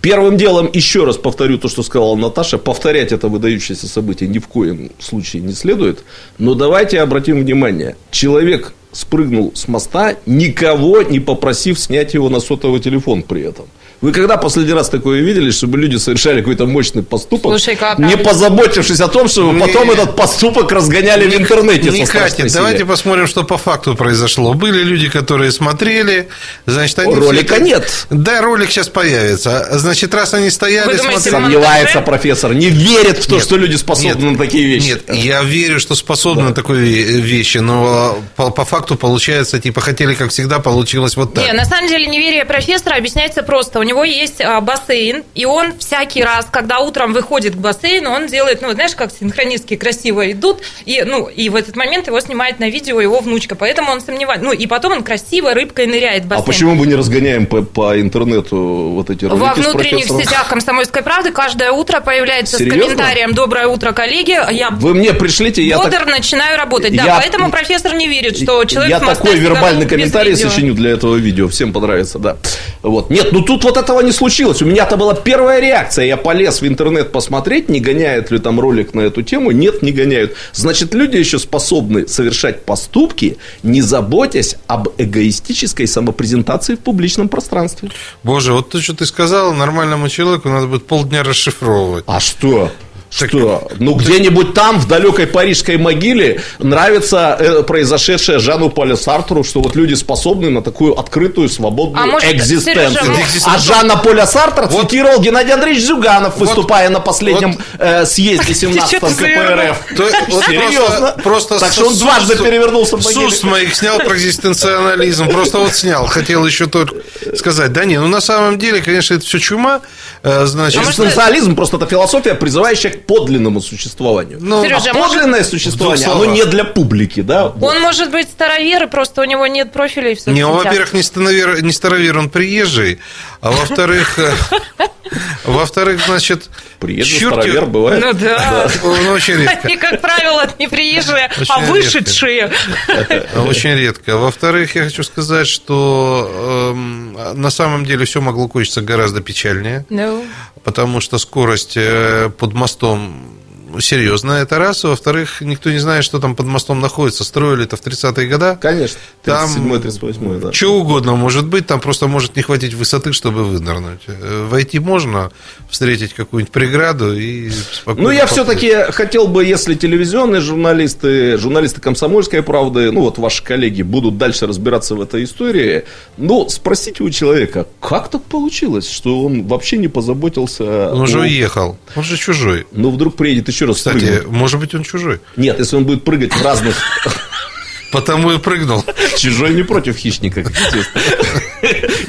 Первым делом, еще раз повторю то, что сказала Наташа, повторять это выдающееся событие ни в коем случае не следует. Но давайте обратим внимание. Человек спрыгнул с моста, никого не попросив снять его на сотовый телефон при этом. Вы когда последний раз такое видели, чтобы люди совершали какой-то мощный поступок, Слушай, как, не позаботившись о том, чтобы не, потом этот поступок разгоняли не, в интернете? Не катит. Давайте посмотрим, что по факту произошло. Были люди, которые смотрели, значит, они... Ролика это... нет. Да, ролик сейчас появится. Значит, раз они стояли, Вы думаете, смотрели... Сомневается профессор, не верит в то, нет, что люди способны нет, на такие вещи. Нет, я верю, что способны да. на такие вещи, но по, по факту получается, типа, хотели, как всегда, получилось вот так. Нет, на самом деле, неверие профессора объясняется просто. У него есть а, бассейн, и он всякий раз, когда утром выходит к бассейну, он делает, ну, знаешь, как синхронистки красиво идут, и, ну, и в этот момент его снимает на видео его внучка, поэтому он сомневается. Ну, и потом он красиво рыбкой ныряет в бассейн. А почему мы не разгоняем по, по интернету вот эти ролики Во внутренних сетях «Комсомольской правды» каждое утро появляется Серьезно? с комментарием «Доброе утро, коллеги». Я Вы мне пришлите, я бодр так... начинаю работать. Да, Я- поэтому профессор не верит, что человек Я такой вербальный комментарий сочиню для этого видео. Всем понравится, да. Вот. Нет, ну тут вот этого не случилось. У меня-то была первая реакция. Я полез в интернет посмотреть, не гоняют ли там ролик на эту тему. Нет, не гоняют. Значит, люди еще способны совершать поступки, не заботясь об эгоистической самопрезентации в публичном пространстве. Боже, вот то, что ты сказал, нормальному человеку надо будет полдня расшифровывать. А что? Что? Ну, где-нибудь там, в далекой парижской могиле, нравится э, произошедшее Жану Полю Сартру, что вот люди способны на такую открытую, свободную А может, экзистенцию. Сережа, а Жанна Поля Сартр Вот- цитировал Геннадий Андреевич Зюганов, выступая на последнем вот- э, съезде 17 Ты что-то КПРФ. То- вот Серьезно? Просто, просто так что он дважды перевернулся в С могиле. уст моих снял про экзистенциализм. Просто вот снял. Хотел еще только сказать. Да не, ну на самом деле, конечно, это все чума. Э, Значит, Экзистенциализм просто это философия, призывающая к подлинному существованию. Ну, Сережа, а может- подлинное существование, В двух оно не для публики, да? Вот. Он может быть старовер, и просто у него нет профиля и все. Не, он, во-первых, не старовер, не старовер, он приезжий, а во-вторых, э, во-вторых, значит, Приезжий старовер бывает. Ну да. Он очень редко. Они, как правило, не приезжие, Очень а редко. вышедшие. Очень редко. Во-вторых, я хочу сказать, что эм, на самом деле все могло кончиться гораздо печальнее, Ну, потому что скорость э, под мостом серьезная, это раз. Во-вторых, никто не знает, что там под мостом находится. Строили это в 30-е годы. Конечно. Там 37-38, да. Что угодно может быть, там просто может не хватить высоты, чтобы вынырнуть. Э, Войти можно, встретить какую-нибудь преграду и спокойно... Ну, я все-таки хотел бы, если телевизионные журналисты, журналисты комсомольской правды, ну, вот ваши коллеги будут дальше разбираться в этой истории, ну, спросите у человека, как так получилось, что он вообще не позаботился... Он же о- уехал, он же чужой. Ну, вдруг приедет еще раз Кстати, прыгнет. может быть, он чужой. Нет, если он будет прыгать в разных... Потому и прыгнул. Чужой не против хищника, как естественно.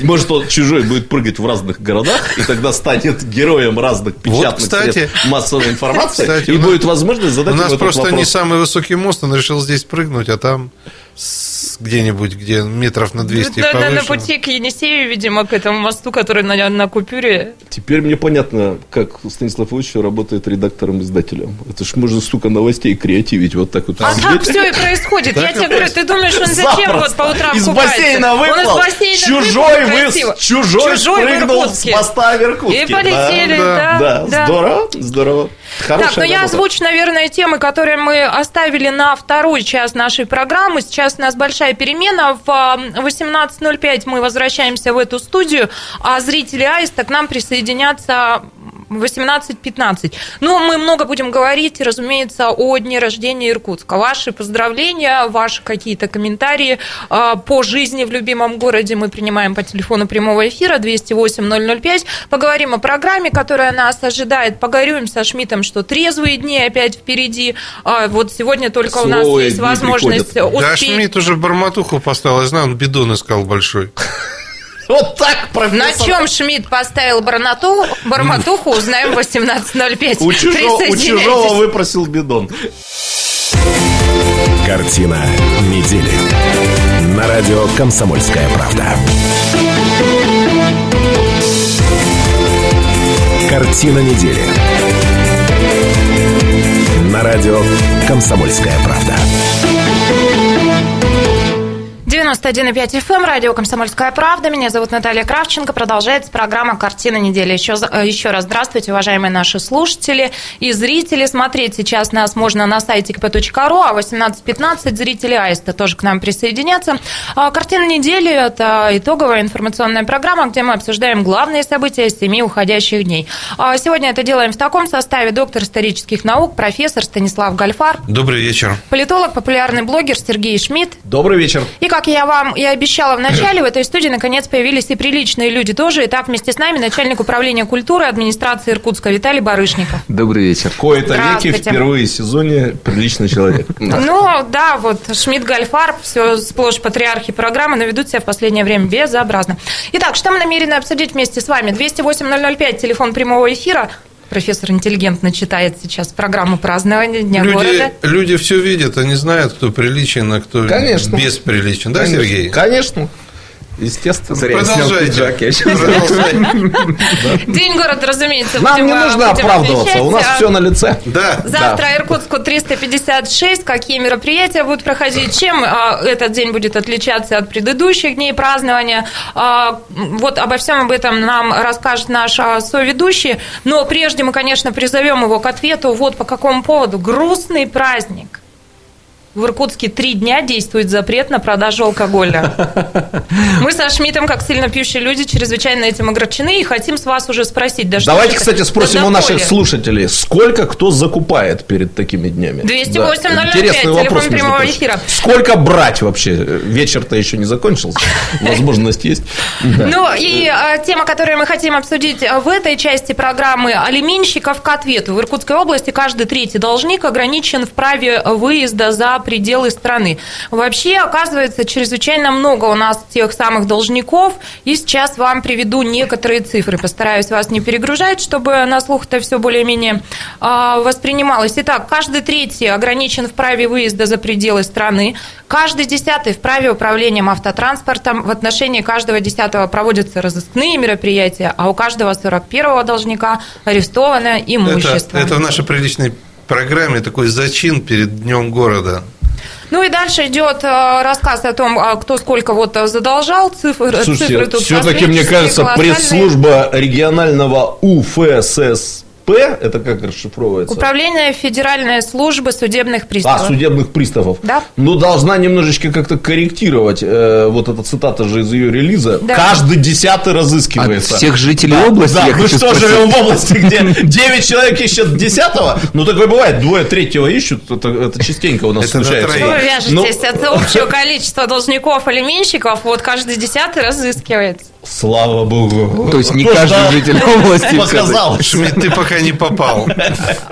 Может, он чужой будет прыгать в разных городах, и тогда станет героем разных печатных кстати. средств массовой информации, Кстати, и нас- будет возможность задать У нас просто не вопрос. самый высокий мост, он решил здесь прыгнуть, а там с- где-нибудь, где метров на 200 на, на- на повыше. пути к Енисею, видимо, к этому мосту, который на, на купюре. Теперь мне понятно, как Станислав Ильич работает редактором-издателем. Это ж можно, сука, новостей креативить вот так вот. А сидеть. так все и происходит. Я тебе говорю, ты думаешь, он зачем вот по утрам Из купается? бассейна бассейна чужой, выплыл вы, красиво. чужой, спрыгнул с моста в Иркутске. И полетели, да. да, Да, да. здорово, здорово. Хорошая Так, ну я озвучу, наверное, темы, которые мы оставили на второй час нашей программы. Сейчас у нас большая перемена. В а, 18.05 мы возвращаемся в эту студию, а зрители Аиста к нам присоединятся 18.15. Ну, мы много будем говорить, разумеется, о дне рождения Иркутска. Ваши поздравления, ваши какие-то комментарии а, по жизни в любимом городе мы принимаем по телефону прямого эфира 208-005. Поговорим о программе, которая нас ожидает. Поговорим со Шмидтом, что трезвые дни опять впереди. А, Вот сегодня только у нас Слово есть возможность приходят. Да, успеть. Шмидт уже барматуху поставил, я знаю, он бидон искал большой. Вот так, профессор. На чем Шмидт поставил барнату, барматуху, узнаем в 18.05. У чужого, у чужого выпросил бидон. Картина недели. На радио «Комсомольская правда». Картина недели. На радио «Комсомольская правда». 91,5 FM, радио «Комсомольская правда». Меня зовут Наталья Кравченко. Продолжается программа «Картина недели». Еще, э, еще раз здравствуйте, уважаемые наши слушатели и зрители. Смотреть сейчас нас можно на сайте kp.ru, а 18.15 зрители Аиста тоже к нам присоединятся. А, «Картина недели» – это итоговая информационная программа, где мы обсуждаем главные события семи уходящих дней. А, Сегодня это делаем в таком составе. Доктор исторических наук, профессор Станислав Гальфар, Добрый вечер. политолог, популярный блогер Сергей Шмидт, Добрый вечер. и, как я я вам и обещала в начале, в этой студии наконец появились и приличные люди тоже. Итак, вместе с нами начальник управления культуры администрации Иркутска Виталий Барышников. Добрый вечер. Кое-то веки впервые в сезоне приличный человек. Ну, да, вот Шмидт Гальфарб, все сплошь патриархи программы, но ведут себя в последнее время безобразно. Итак, что мы намерены обсудить вместе с вами? 208-005, телефон прямого эфира профессор интеллигентно читает сейчас программу празднования Дня люди, города. Люди все видят, они знают, кто приличен, а кто Конечно. бесприличен. Да, Конечно. Сергей? Конечно. Естественно. Зря Продолжайте. День города, разумеется. Нам не нужно оправдываться, у нас а все на лице. Да. Завтра Иркутску 356. Какие мероприятия будут проходить? Чем а, этот день будет отличаться от предыдущих дней празднования? А, вот обо всем об этом нам расскажет наш соведущий. Но прежде мы, конечно, призовем его к ответу. Вот по какому поводу. Грустный праздник. В Иркутске три дня действует запрет на продажу алкоголя. Мы со Шмидтом, как сильно пьющие люди, чрезвычайно этим огорчены и хотим с вас уже спросить. Да Давайте, кстати, спросим у наших слушателей, сколько кто закупает перед такими днями? 208 да. Интересный вопрос, телефон прямого эфира. Сколько брать вообще? Вечер-то еще не закончился, возможность есть. Ну и а, тема, которую мы хотим обсудить в этой части программы алименщиков к ответу. В Иркутской области каждый третий должник ограничен в праве выезда за пределы страны. Вообще, оказывается, чрезвычайно много у нас тех самых должников, и сейчас вам приведу некоторые цифры. Постараюсь вас не перегружать, чтобы на слух это все более-менее а, воспринималось. Итак, каждый третий ограничен в праве выезда за пределы страны, каждый десятый в праве управлением автотранспортом, в отношении каждого десятого проводятся разыскные мероприятия, а у каждого 41-го должника арестовано имущество. Это, это в нашей приличной программе такой зачин перед Днем города. Ну и дальше идет э, рассказ о том, а, кто сколько вот задолжал, цифры, Слушайте, цифры тут все-таки, мне кажется, пресс-служба регионального УФСС это как расшифровывается? Управление Федеральной службы судебных приставов. А, судебных приставов. Да. Ну, должна немножечко как-то корректировать. Э, вот эта цитата же из ее релиза. Да. Каждый десятый разыскивается. От всех жителей да, области? Да, мы что, спросить. живем в области, где 9 человек ищут десятого? Ну, такое бывает. Двое третьего ищут. Это, это частенько у нас это случается. Вы вяжетесь ну... от общего количества должников или менщиков. Вот каждый десятый разыскивается. Слава богу. То есть не каждый житель области показал. Шмидт, ты пока не попал.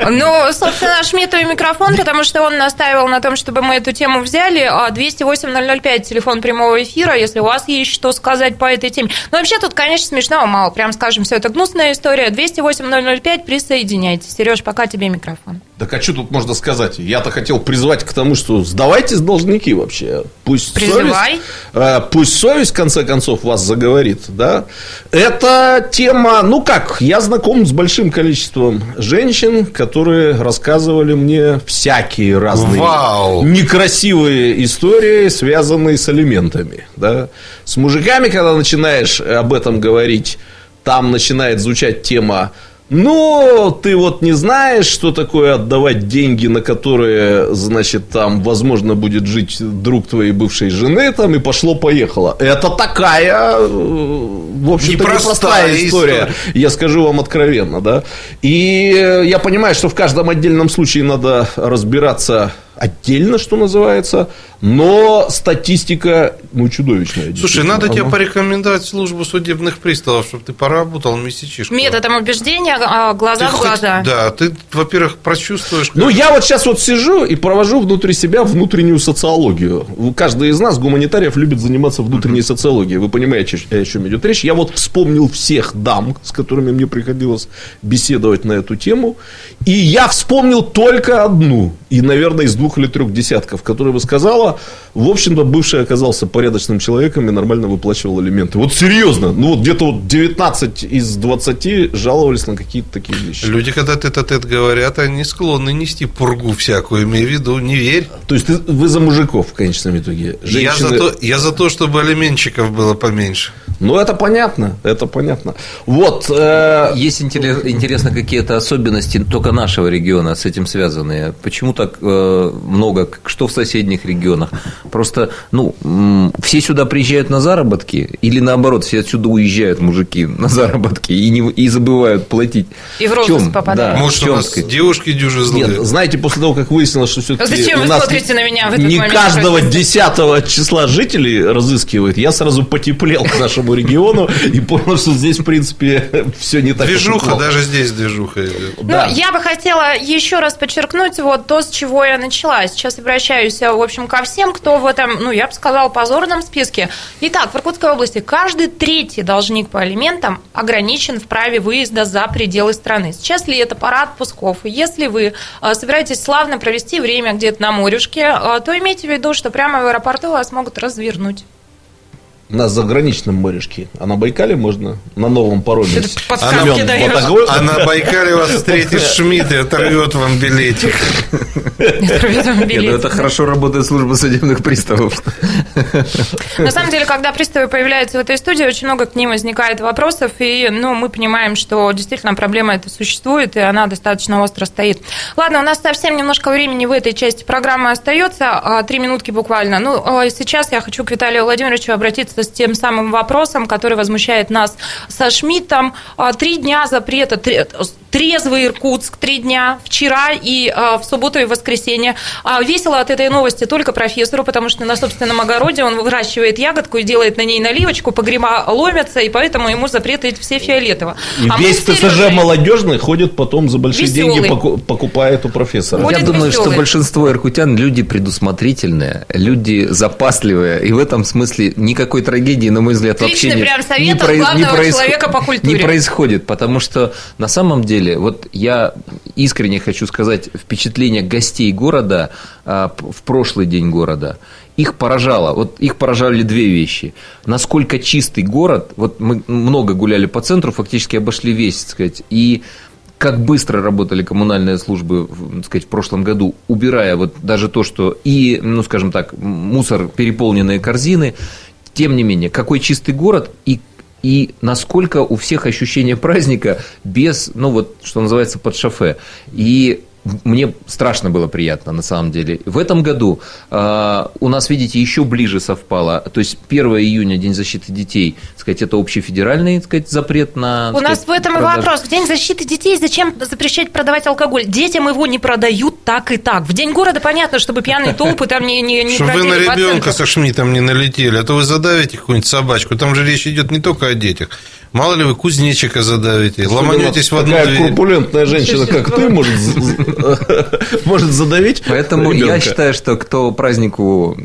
Ну, собственно, Шмидту и микрофон, потому что он настаивал на том, чтобы мы эту тему взяли. 208-005, а телефон прямого эфира, если у вас есть что сказать по этой теме. Но вообще тут, конечно, смешного мало. Прям скажем, все это гнусная история. 208-005, присоединяйтесь. Сереж, пока тебе микрофон. Так а что тут можно сказать? Я-то хотел призвать к тому, что сдавайтесь должники вообще. Пусть Призывай. совесть, э, пусть совесть, в конце концов, вас заговорит. Да? Это тема, ну как, я знаком с большим количеством женщин, которые рассказывали мне всякие разные Вау. некрасивые истории, связанные с алиментами. Да? С мужиками, когда начинаешь об этом говорить, там начинает звучать тема ну, ты вот не знаешь, что такое отдавать деньги, на которые, значит, там, возможно, будет жить друг твоей бывшей жены, там, и пошло-поехало. Это такая, э, в общем-то, непростая история, история, я скажу вам откровенно, да. И я понимаю, что в каждом отдельном случае надо разбираться отдельно, что называется, но статистика, ну, чудовищная. Слушай, надо тебе порекомендовать службу судебных приставов, чтобы ты поработал месячишку. Методом убеждения, а, глаза ты в глаза. Хоть, да, ты, во-первых, прочувствуешь... Ну, я вот сейчас вот сижу и провожу внутри себя внутреннюю социологию. Каждый из нас, гуманитариев, любит заниматься внутренней социологией. Вы понимаете, о чем идет речь. Я вот вспомнил всех дам, с которыми мне приходилось беседовать на эту тему, и я вспомнил только одну, и, наверное, из двух двух или трех десятков, которая бы сказала, в общем-то, бывший оказался порядочным человеком и нормально выплачивал алименты. Вот серьезно, ну вот где-то вот 19 из 20 жаловались на какие-то такие вещи. Люди, когда тет-а-тет говорят, они склонны нести пургу всякую, имею в виду, не верь. То есть, ты, вы за мужиков в конечном итоге? Женщины... Я, за то, я за то, чтобы алименщиков было поменьше. Ну, это понятно, это понятно. Вот. Э... Есть интересно какие-то особенности только нашего региона с этим связанные. Почему так э, много, что в соседних регионах. Просто, ну, все сюда приезжают на заработки, или наоборот, все отсюда уезжают мужики на заработки и, не, и забывают платить. И в розыск попадают. Да, Может, у нас сказать? девушки дюжи злые? Нет, знаете, после того, как выяснилось, что все-таки Зачем вы смотрите на меня в этот не момент? каждого десятого числа жителей разыскивают, я сразу потеплел к нашему региону и понял, что здесь, в принципе, все не так Движуха, даже здесь движуха идет. Ну, я бы хотела еще раз подчеркнуть вот то, с чего я начала. Сейчас обращаюсь, в общем, ко всем, кто в этом, ну, я бы сказала, позорном списке. Итак, в Иркутской области каждый третий должник по алиментам ограничен в праве выезда за пределы страны. Сейчас ли это пора отпусков? Если вы э, собираетесь славно провести время где-то на морюшке, э, то имейте в виду, что прямо в аэропорту вас могут развернуть на заграничном морешке. А на Байкале можно на новом пароме. А на, а на Байкале вас встретит Шмидт и оторвет вам билетик. Ну это хорошо работает служба судебных приставов. На самом деле, когда приставы появляются в этой студии, очень много к ним возникает вопросов, и ну, мы понимаем, что действительно проблема эта существует, и она достаточно остро стоит. Ладно, у нас совсем немножко времени в этой части программы остается, а, три минутки буквально. Ну, а сейчас я хочу к Виталию Владимировичу обратиться с тем самым вопросом, который возмущает нас со Шмидтом. А, три дня запрета, трезвый Иркутск три дня, вчера и а, в субботу и воскресенье. А весело от этой новости только профессору, потому что на собственном огороде он выращивает ягодку и делает на ней наливочку, погрема ломятся, и поэтому ему запреты все фиолетово. И а весь ТСЖ уже... молодежный ходит потом за большие Веселый. деньги, покупает у профессора. Ходит Я думаю, веселый. что большинство иркутян люди предусмотрительные, люди запасливые, и в этом смысле никакой трагедии, на мой взгляд, Личный вообще прям совет не, от главного не происход... человека по культуре. Не происходит, потому что на самом деле, вот я искренне хочу сказать, впечатление гостей города а, в прошлый день города, их поражало, вот их поражали две вещи. Насколько чистый город, вот мы много гуляли по центру, фактически обошли весь, так сказать, и как быстро работали коммунальные службы, так сказать, в прошлом году, убирая вот даже то, что и, ну, скажем так, мусор, переполненные корзины, тем не менее, какой чистый город и и насколько у всех ощущение праздника без, ну вот, что называется, под шофе. И мне страшно было приятно, на самом деле. В этом году э, у нас, видите, еще ближе совпало. То есть 1 июня, День защиты детей, сказать, это общефедеральный сказать, запрет на... У нас в этом и вопрос. В День защиты детей зачем запрещать продавать алкоголь? Детям его не продают так и так. В День города понятно, чтобы пьяные толпы там не, не, не Чтобы вы на ребенка со Шмидтом не налетели, а то вы задавите какую-нибудь собачку. Там же речь идет не только о детях. Мало ли вы кузнечика задавите, Особенно ломанетесь в одну такая дверь. корпулентная женщина, как ты, может, может задавить Поэтому ребенка. я считаю, что кто празднику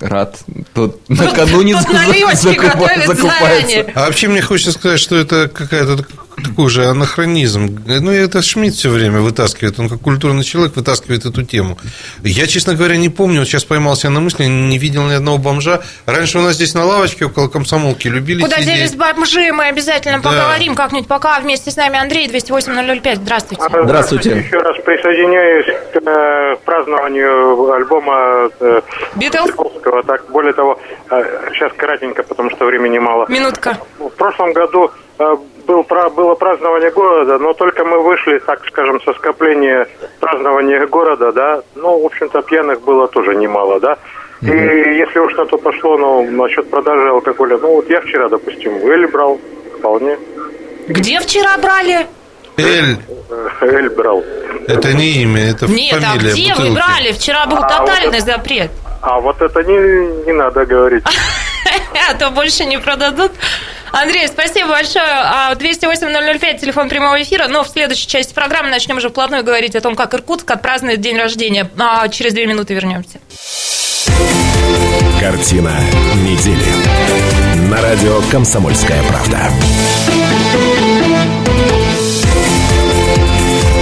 рад, тот накануне закупается. А вообще мне хочется сказать, что это какая-то такой же анахронизм. Ну, это Шмидт все время вытаскивает, он как культурный человек вытаскивает эту тему. Я, честно говоря, не помню, вот сейчас поймался на мысли, не видел ни одного бомжа. Раньше у нас здесь на лавочке около комсомолки любили Куда сидеть. делись бомжи, мы обязательно да. поговорим как-нибудь. Пока вместе с нами Андрей, 208-005. Здравствуйте. А, здравствуйте. Еще раз присоединяюсь к э, празднованию альбома э, Битлз. Так, более того, э, сейчас кратенько, потому что времени мало. Минутка. В прошлом году был, было празднование города, но только мы вышли, так скажем, со скопления празднования города, да, ну, в общем-то, пьяных было тоже немало, да. И если уж на то пошло, ну, насчет продажи алкоголя, ну, вот я вчера, допустим, Эль брал, вполне. Где вчера брали? Эль. Эль брал. Это не имя, это Нет, фамилия. Нет, а где бутылки. вы брали? Вчера был а тотальный вот запрет. А вот это не, не надо говорить. А то больше не продадут. Андрей, спасибо большое. 208-005, а, телефон прямого эфира. Но в следующей части программы начнем уже вплотную говорить о том, как Иркутск отпразднует день рождения. А через две минуты вернемся. Картина недели. На радио «Комсомольская правда».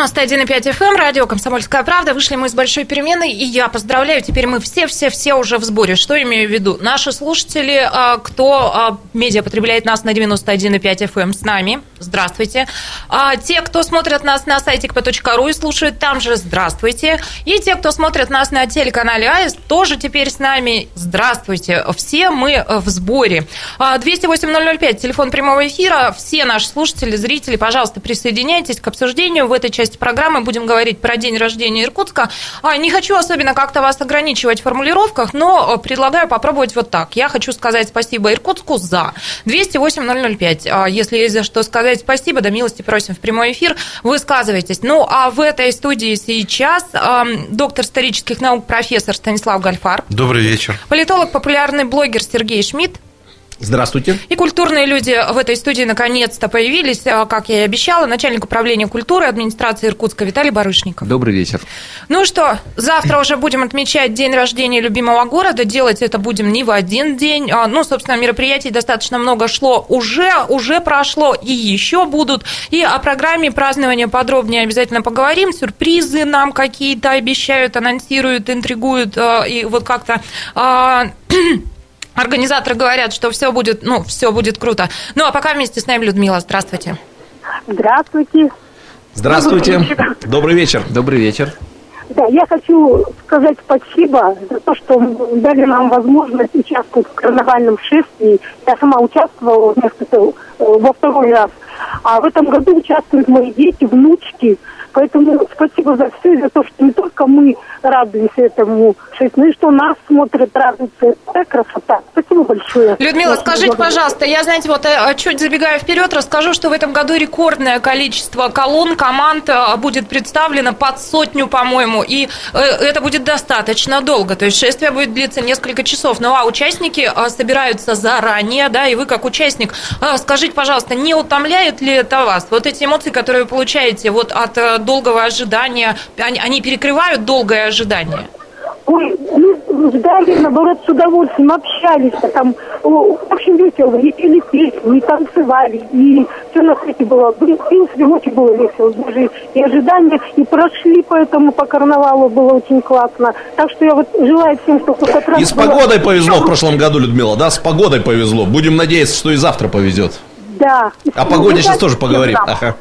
91,5 FM, эм, радио «Комсомольская правда». Вышли мы с большой перемены, и я поздравляю, теперь мы все-все-все уже в сборе. Что имею в виду? Наши слушатели, а, кто а, медиа потребляет нас на 91,5 FM эм, с нами, здравствуйте. А те, кто смотрят нас на сайте kp.ru и слушают там же, здравствуйте. И те, кто смотрят нас на телеканале АИС, тоже теперь с нами, здравствуйте. Все мы в сборе. 208-005, телефон прямого эфира. Все наши слушатели, зрители, пожалуйста, присоединяйтесь к обсуждению в этой части программы будем говорить про день рождения Иркутска. А, не хочу особенно как-то вас ограничивать в формулировках, но э, предлагаю попробовать вот так. Я хочу сказать спасибо Иркутску за 208-005. А, если есть за что сказать спасибо, да милости просим в прямой эфир, высказывайтесь. Ну, а в этой студии сейчас доктор исторических наук, профессор Станислав Гальфар. Добрый вечер. Политолог, популярный блогер Сергей Шмидт. Здравствуйте. И культурные люди в этой студии наконец-то появились, а, как я и обещала, начальник управления культуры администрации Иркутска Виталий Барышников. Добрый вечер. Ну что, завтра уже будем отмечать день рождения любимого города. Делать это будем не в один день. А, ну, собственно, мероприятий достаточно много шло уже, уже прошло и еще будут. И о программе празднования подробнее обязательно поговорим. Сюрпризы нам какие-то обещают, анонсируют, интригуют. А, и вот как-то Организаторы говорят, что все будет, ну, все будет круто. Ну, а пока вместе с нами Людмила. Здравствуйте. Здравствуйте. Здравствуйте. Добрый вечер. Добрый вечер. Да, я хочу сказать спасибо за то, что дали нам возможность участвовать в карнавальном шествии. Я сама участвовала э, во второй раз. А в этом году участвуют мои дети, внучки. Поэтому спасибо за все, за то, что не только мы радуемся этому но и что нас смотрят, радуются. Это красота. Спасибо большое. Людмила, скажите, пожалуйста, я, знаете, вот э, чуть забегая вперед, расскажу, что в этом году рекордное количество колонн, команд э, будет представлено под сотню, по-моему, и э, это будет достаточно долго. То есть шествие будет длиться несколько часов. Ну а участники собираются заранее, да, и вы как участник, скажите, пожалуйста, не утомляет ли это вас? Вот эти эмоции, которые вы получаете вот от долгого ожидания, они, они перекрывают долгое ожидание? Ой, ну, ждали, наоборот, с удовольствием общались, а там очень весело, и пели песни, и танцевали, и все на свете было. В принципе, очень было весело, даже и ожидания, и прошли поэтому по карнавалу, было очень классно. Так что я вот желаю всем, чтобы хоть раз... И с погодой повезло в прошлом году, Людмила, да, с погодой повезло. Будем надеяться, что и завтра повезет. Да. О погоде сейчас тоже поговорим. Ага.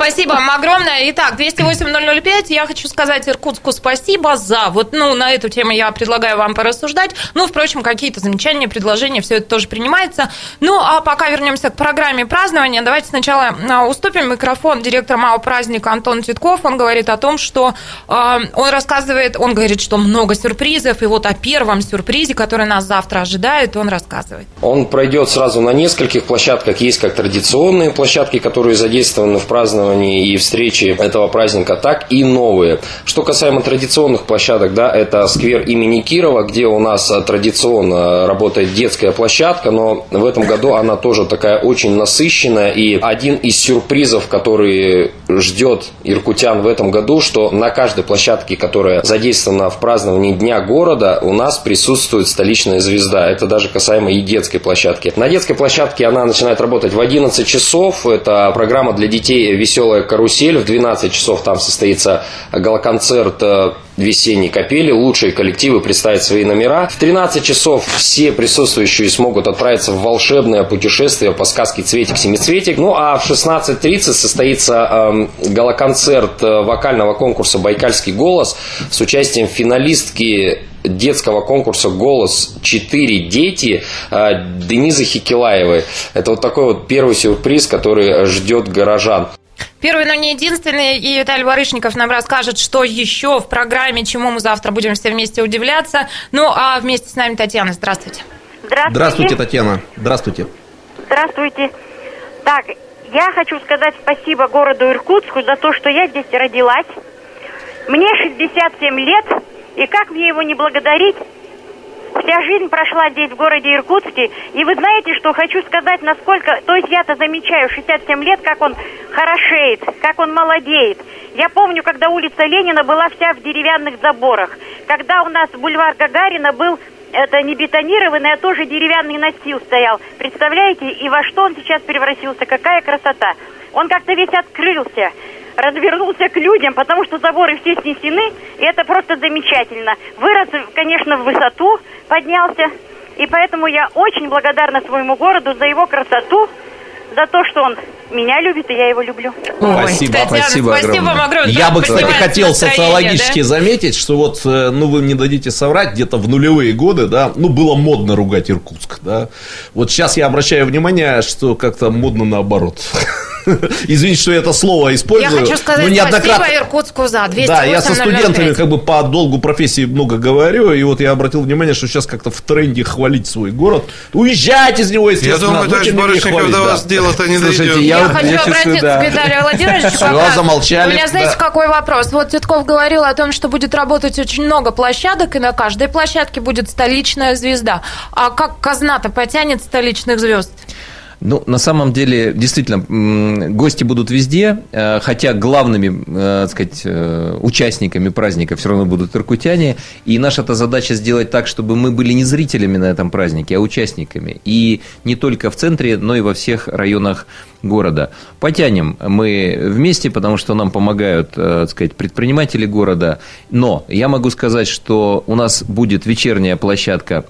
Спасибо вам огромное. Итак, 208-005. Я хочу сказать Иркутску спасибо за... Вот, ну, на эту тему я предлагаю вам порассуждать. Ну, впрочем, какие-то замечания, предложения, все это тоже принимается. Ну, а пока вернемся к программе празднования, давайте сначала а, уступим микрофон директора МАО праздника Антон Титков. Он говорит о том, что э, он рассказывает, он говорит, что много сюрпризов, и вот о первом сюрпризе, который нас завтра ожидает, он рассказывает. Он пройдет сразу на нескольких площадках. Есть как традиционные площадки, которые задействованы в праздновании праздновании и встречи этого праздника, так и новые. Что касаемо традиционных площадок, да, это сквер имени Кирова, где у нас а, традиционно работает детская площадка, но в этом году она тоже такая очень насыщенная. И один из сюрпризов, который ждет иркутян в этом году, что на каждой площадке, которая задействована в праздновании Дня города, у нас присутствует столичная звезда. Это даже касаемо и детской площадки. На детской площадке она начинает работать в 11 часов. Это программа для детей «Веселый веселая карусель. В 12 часов там состоится галоконцерт э, весенней капели. Лучшие коллективы представят свои номера. В 13 часов все присутствующие смогут отправиться в волшебное путешествие по сказке «Цветик-семицветик». Ну а в 16.30 состоится э, галоконцерт э, вокального конкурса «Байкальский голос» с участием финалистки детского конкурса «Голос 4 дети» Денизы Хикилаевой. Это вот такой вот первый сюрприз, который ждет горожан. Первый, но не единственный, и Виталий Барышников нам расскажет, что еще в программе, чему мы завтра будем все вместе удивляться. Ну, а вместе с нами Татьяна. Здравствуйте. Здравствуйте. Здравствуйте, Татьяна. Здравствуйте. Здравствуйте. Так, я хочу сказать спасибо городу Иркутску за то, что я здесь родилась. Мне 67 лет, и как мне его не благодарить? Вся жизнь прошла здесь, в городе Иркутске. И вы знаете, что хочу сказать, насколько... То есть я-то замечаю, 67 лет, как он хорошеет, как он молодеет. Я помню, когда улица Ленина была вся в деревянных заборах. Когда у нас бульвар Гагарина был это не бетонированный, а тоже деревянный настил стоял. Представляете, и во что он сейчас превратился, какая красота. Он как-то весь открылся развернулся к людям, потому что заборы все снесены, и это просто замечательно. Вырос, конечно, в высоту, поднялся, и поэтому я очень благодарна своему городу за его красоту, за то, что он меня любит, и я его люблю. Ой, спасибо, Татьяна, спасибо, спасибо вам огромное. Я бы, кстати, хотел социологически да? заметить, что вот, э, ну, вы мне дадите соврать, где-то в нулевые годы, да, ну, было модно ругать Иркутск, да. Вот сейчас я обращаю внимание, что как-то модно наоборот. Извините, что я это слово использую. Я хочу сказать но неоднократно... спасибо Иркутску за 208 Да, я со студентами 005. как бы по долгу профессии много говорю, и вот я обратил внимание, что сейчас как-то в тренде хвалить свой город. Уезжать из него, если Я думаю, товарищ Барышников, до вас дело-то не Слушайте, дойдет. я Я вот- хочу я чувствую, обратиться да. к Виталию Владимировичу. Раз. замолчали, У меня, знаете, да. какой вопрос? Вот Титков говорил о том, что будет работать очень много площадок, и на каждой площадке будет столичная звезда. А как казна-то потянет столичных звезд? Ну, на самом деле, действительно, гости будут везде, э, хотя главными, э, так сказать, э, участниками праздника все равно будут иркутяне. И наша-то задача сделать так, чтобы мы были не зрителями на этом празднике, а участниками. И не только в центре, но и во всех районах города. Потянем мы вместе, потому что нам помогают, так сказать, предприниматели города. Но я могу сказать, что у нас будет вечерняя площадка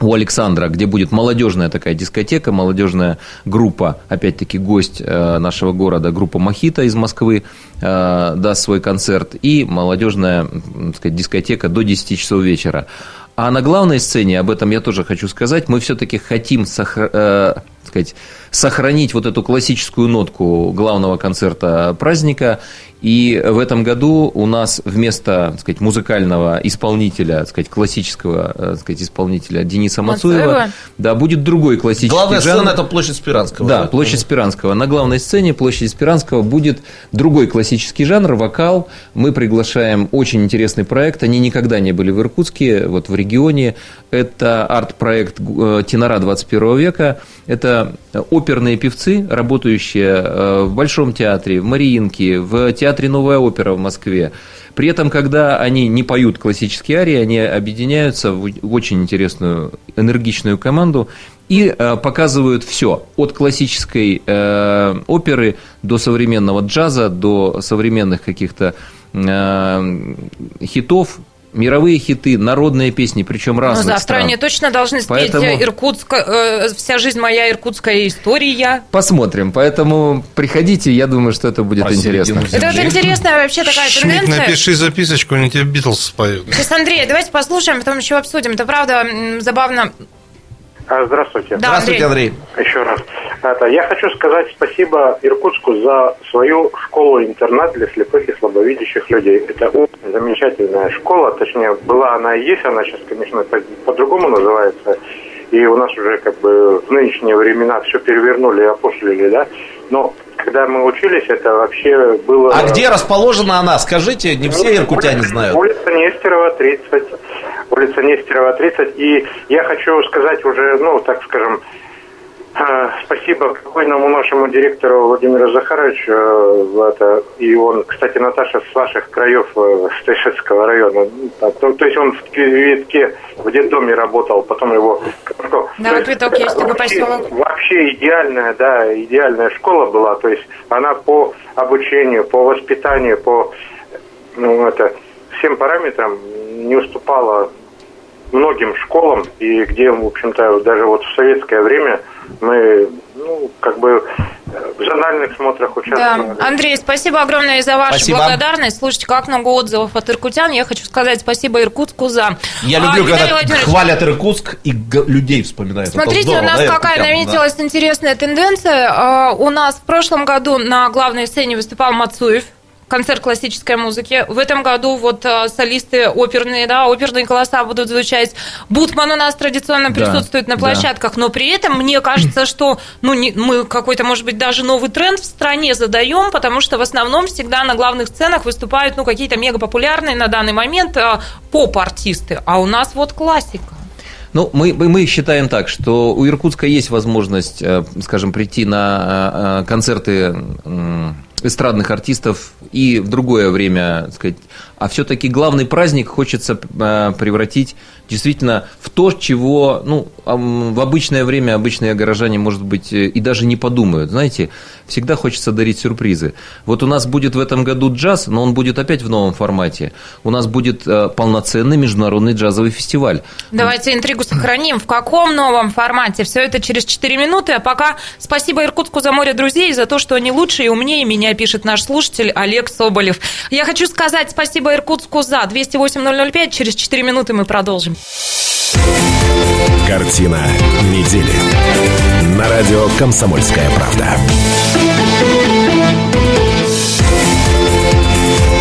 у Александра, где будет молодежная такая дискотека, молодежная группа, опять-таки гость э, нашего города, группа Мохито из Москвы э, даст свой концерт, и молодежная сказать, дискотека до 10 часов вечера. А на главной сцене, об этом я тоже хочу сказать, мы все-таки хотим сохра- э, сказать, сохранить вот эту классическую нотку главного концерта праздника. И в этом году у нас вместо так сказать, музыкального исполнителя, так сказать, классического э, так сказать, исполнителя Дениса Мацуева, Мацуева. да, будет другой классический Главная жанр. сцена – это площадь Спиранского. Да, площадь Спиранского. На главной сцене площади Спиранского будет другой классический жанр, вокал. Мы приглашаем очень интересный проект. Они никогда не были в Иркутске, вот в регионе. Это арт-проект э, «Тенора 21 века». Это оперные певцы, работающие э, в Большом театре, в Мариинке, в театре «Новая опера» в Москве. При этом, когда они не поют классические арии, они объединяются в очень интересную, энергичную команду и э, показывают все от классической оперы до современного джаза, до современных каких-то хитов, мировые хиты, народные песни, причем Ну, разных завтра стран. они точно должны спеть Поэтому- Иркутск, э, «Вся жизнь моя, иркутская история». Посмотрим. Поэтому приходите, я думаю, что это будет А интересно. Это вот интересная вообще такая Шмидт, тенденция. напиши записочку, они тебе Битлз споют. Сейчас, Андрей, давайте послушаем, потом еще обсудим. Это правда забавно. А, Здравствуйте. Да, Здравствуйте, Андрей. Еще раз. Это, я хочу сказать спасибо Иркутску за свою школу-интернат для слепых и слабовидящих людей. Это замечательная школа, точнее, была она и есть, она сейчас, конечно, по- по-другому называется. И у нас уже как бы в нынешние времена все перевернули и опошлили, да. Но когда мы учились, это вообще было... А где расположена она? Скажите, не все иркутяне знают. Улица Нестерова, 30. Улица Нестерова, 30. И я хочу сказать уже, ну, так скажем, спасибо покойному нашему директору Владимиру Захаровичу. э, это, и он, кстати, Наташа, с ваших краев, э, с Тайшетского района. Так, То, то есть он в Витке в детдоме работал, потом его... Да, есть Виток есть такой поселок. Вообще идеальная, да, идеальная школа была. То есть она по обучению, по воспитанию, по ну, это, всем параметрам не уступала многим школам, и где, в общем-то, даже вот в советское время мы, ну, как бы в зональных смотрах Да. участвовали. Андрей, спасибо огромное за вашу Спасибо. благодарность. Слушайте, как много отзывов от иркутян. Я хочу сказать спасибо Иркутску за... Я А, люблю, когда Владимирович, хвалят Иркутск и людей вспоминают. Смотрите, здорово, у нас да, какая иркутян, да. наметилась интересная тенденция. А, У нас в прошлом году на главной сцене выступал Мацуев, концерт классической музыки. В этом году вот а, солисты оперные, да, оперные голоса будут звучать. Бутман у нас традиционно Да, присутствует на да. площадках, но при этом мне кажется, что ну, не- мы какой-то, может быть, даже новый тренд в стране задаем, потому что в основном всегда на главных сценах выступают ну, какие-то мегапопулярные на данный момент а, поп-артисты, а у нас вот классика. Ну, мы, мы считаем так, что у Иркутска есть возможность, э, скажем, прийти на э, э, концерты эстрадных артистов и в другое время, так сказать, а все-таки главный праздник хочется э, превратить действительно в то, чего ну, в обычное время обычные горожане, может быть, э, и даже не подумают. Знаете, всегда хочется дарить сюрпризы. Вот у нас будет в этом году джаз, но он будет опять в новом формате. У нас будет э, полноценный международный джазовый фестиваль. Давайте интригу сохраним. В каком новом формате? Все это через 4 минуты. А пока спасибо Иркутску за море друзей, за то, что они лучше и умнее меня, пишет наш слушатель Олег Соболев. Я хочу сказать спасибо Иркутску за 208 005. Через 4 минуты мы продолжим. Картина недели. На радио «Комсомольская правда».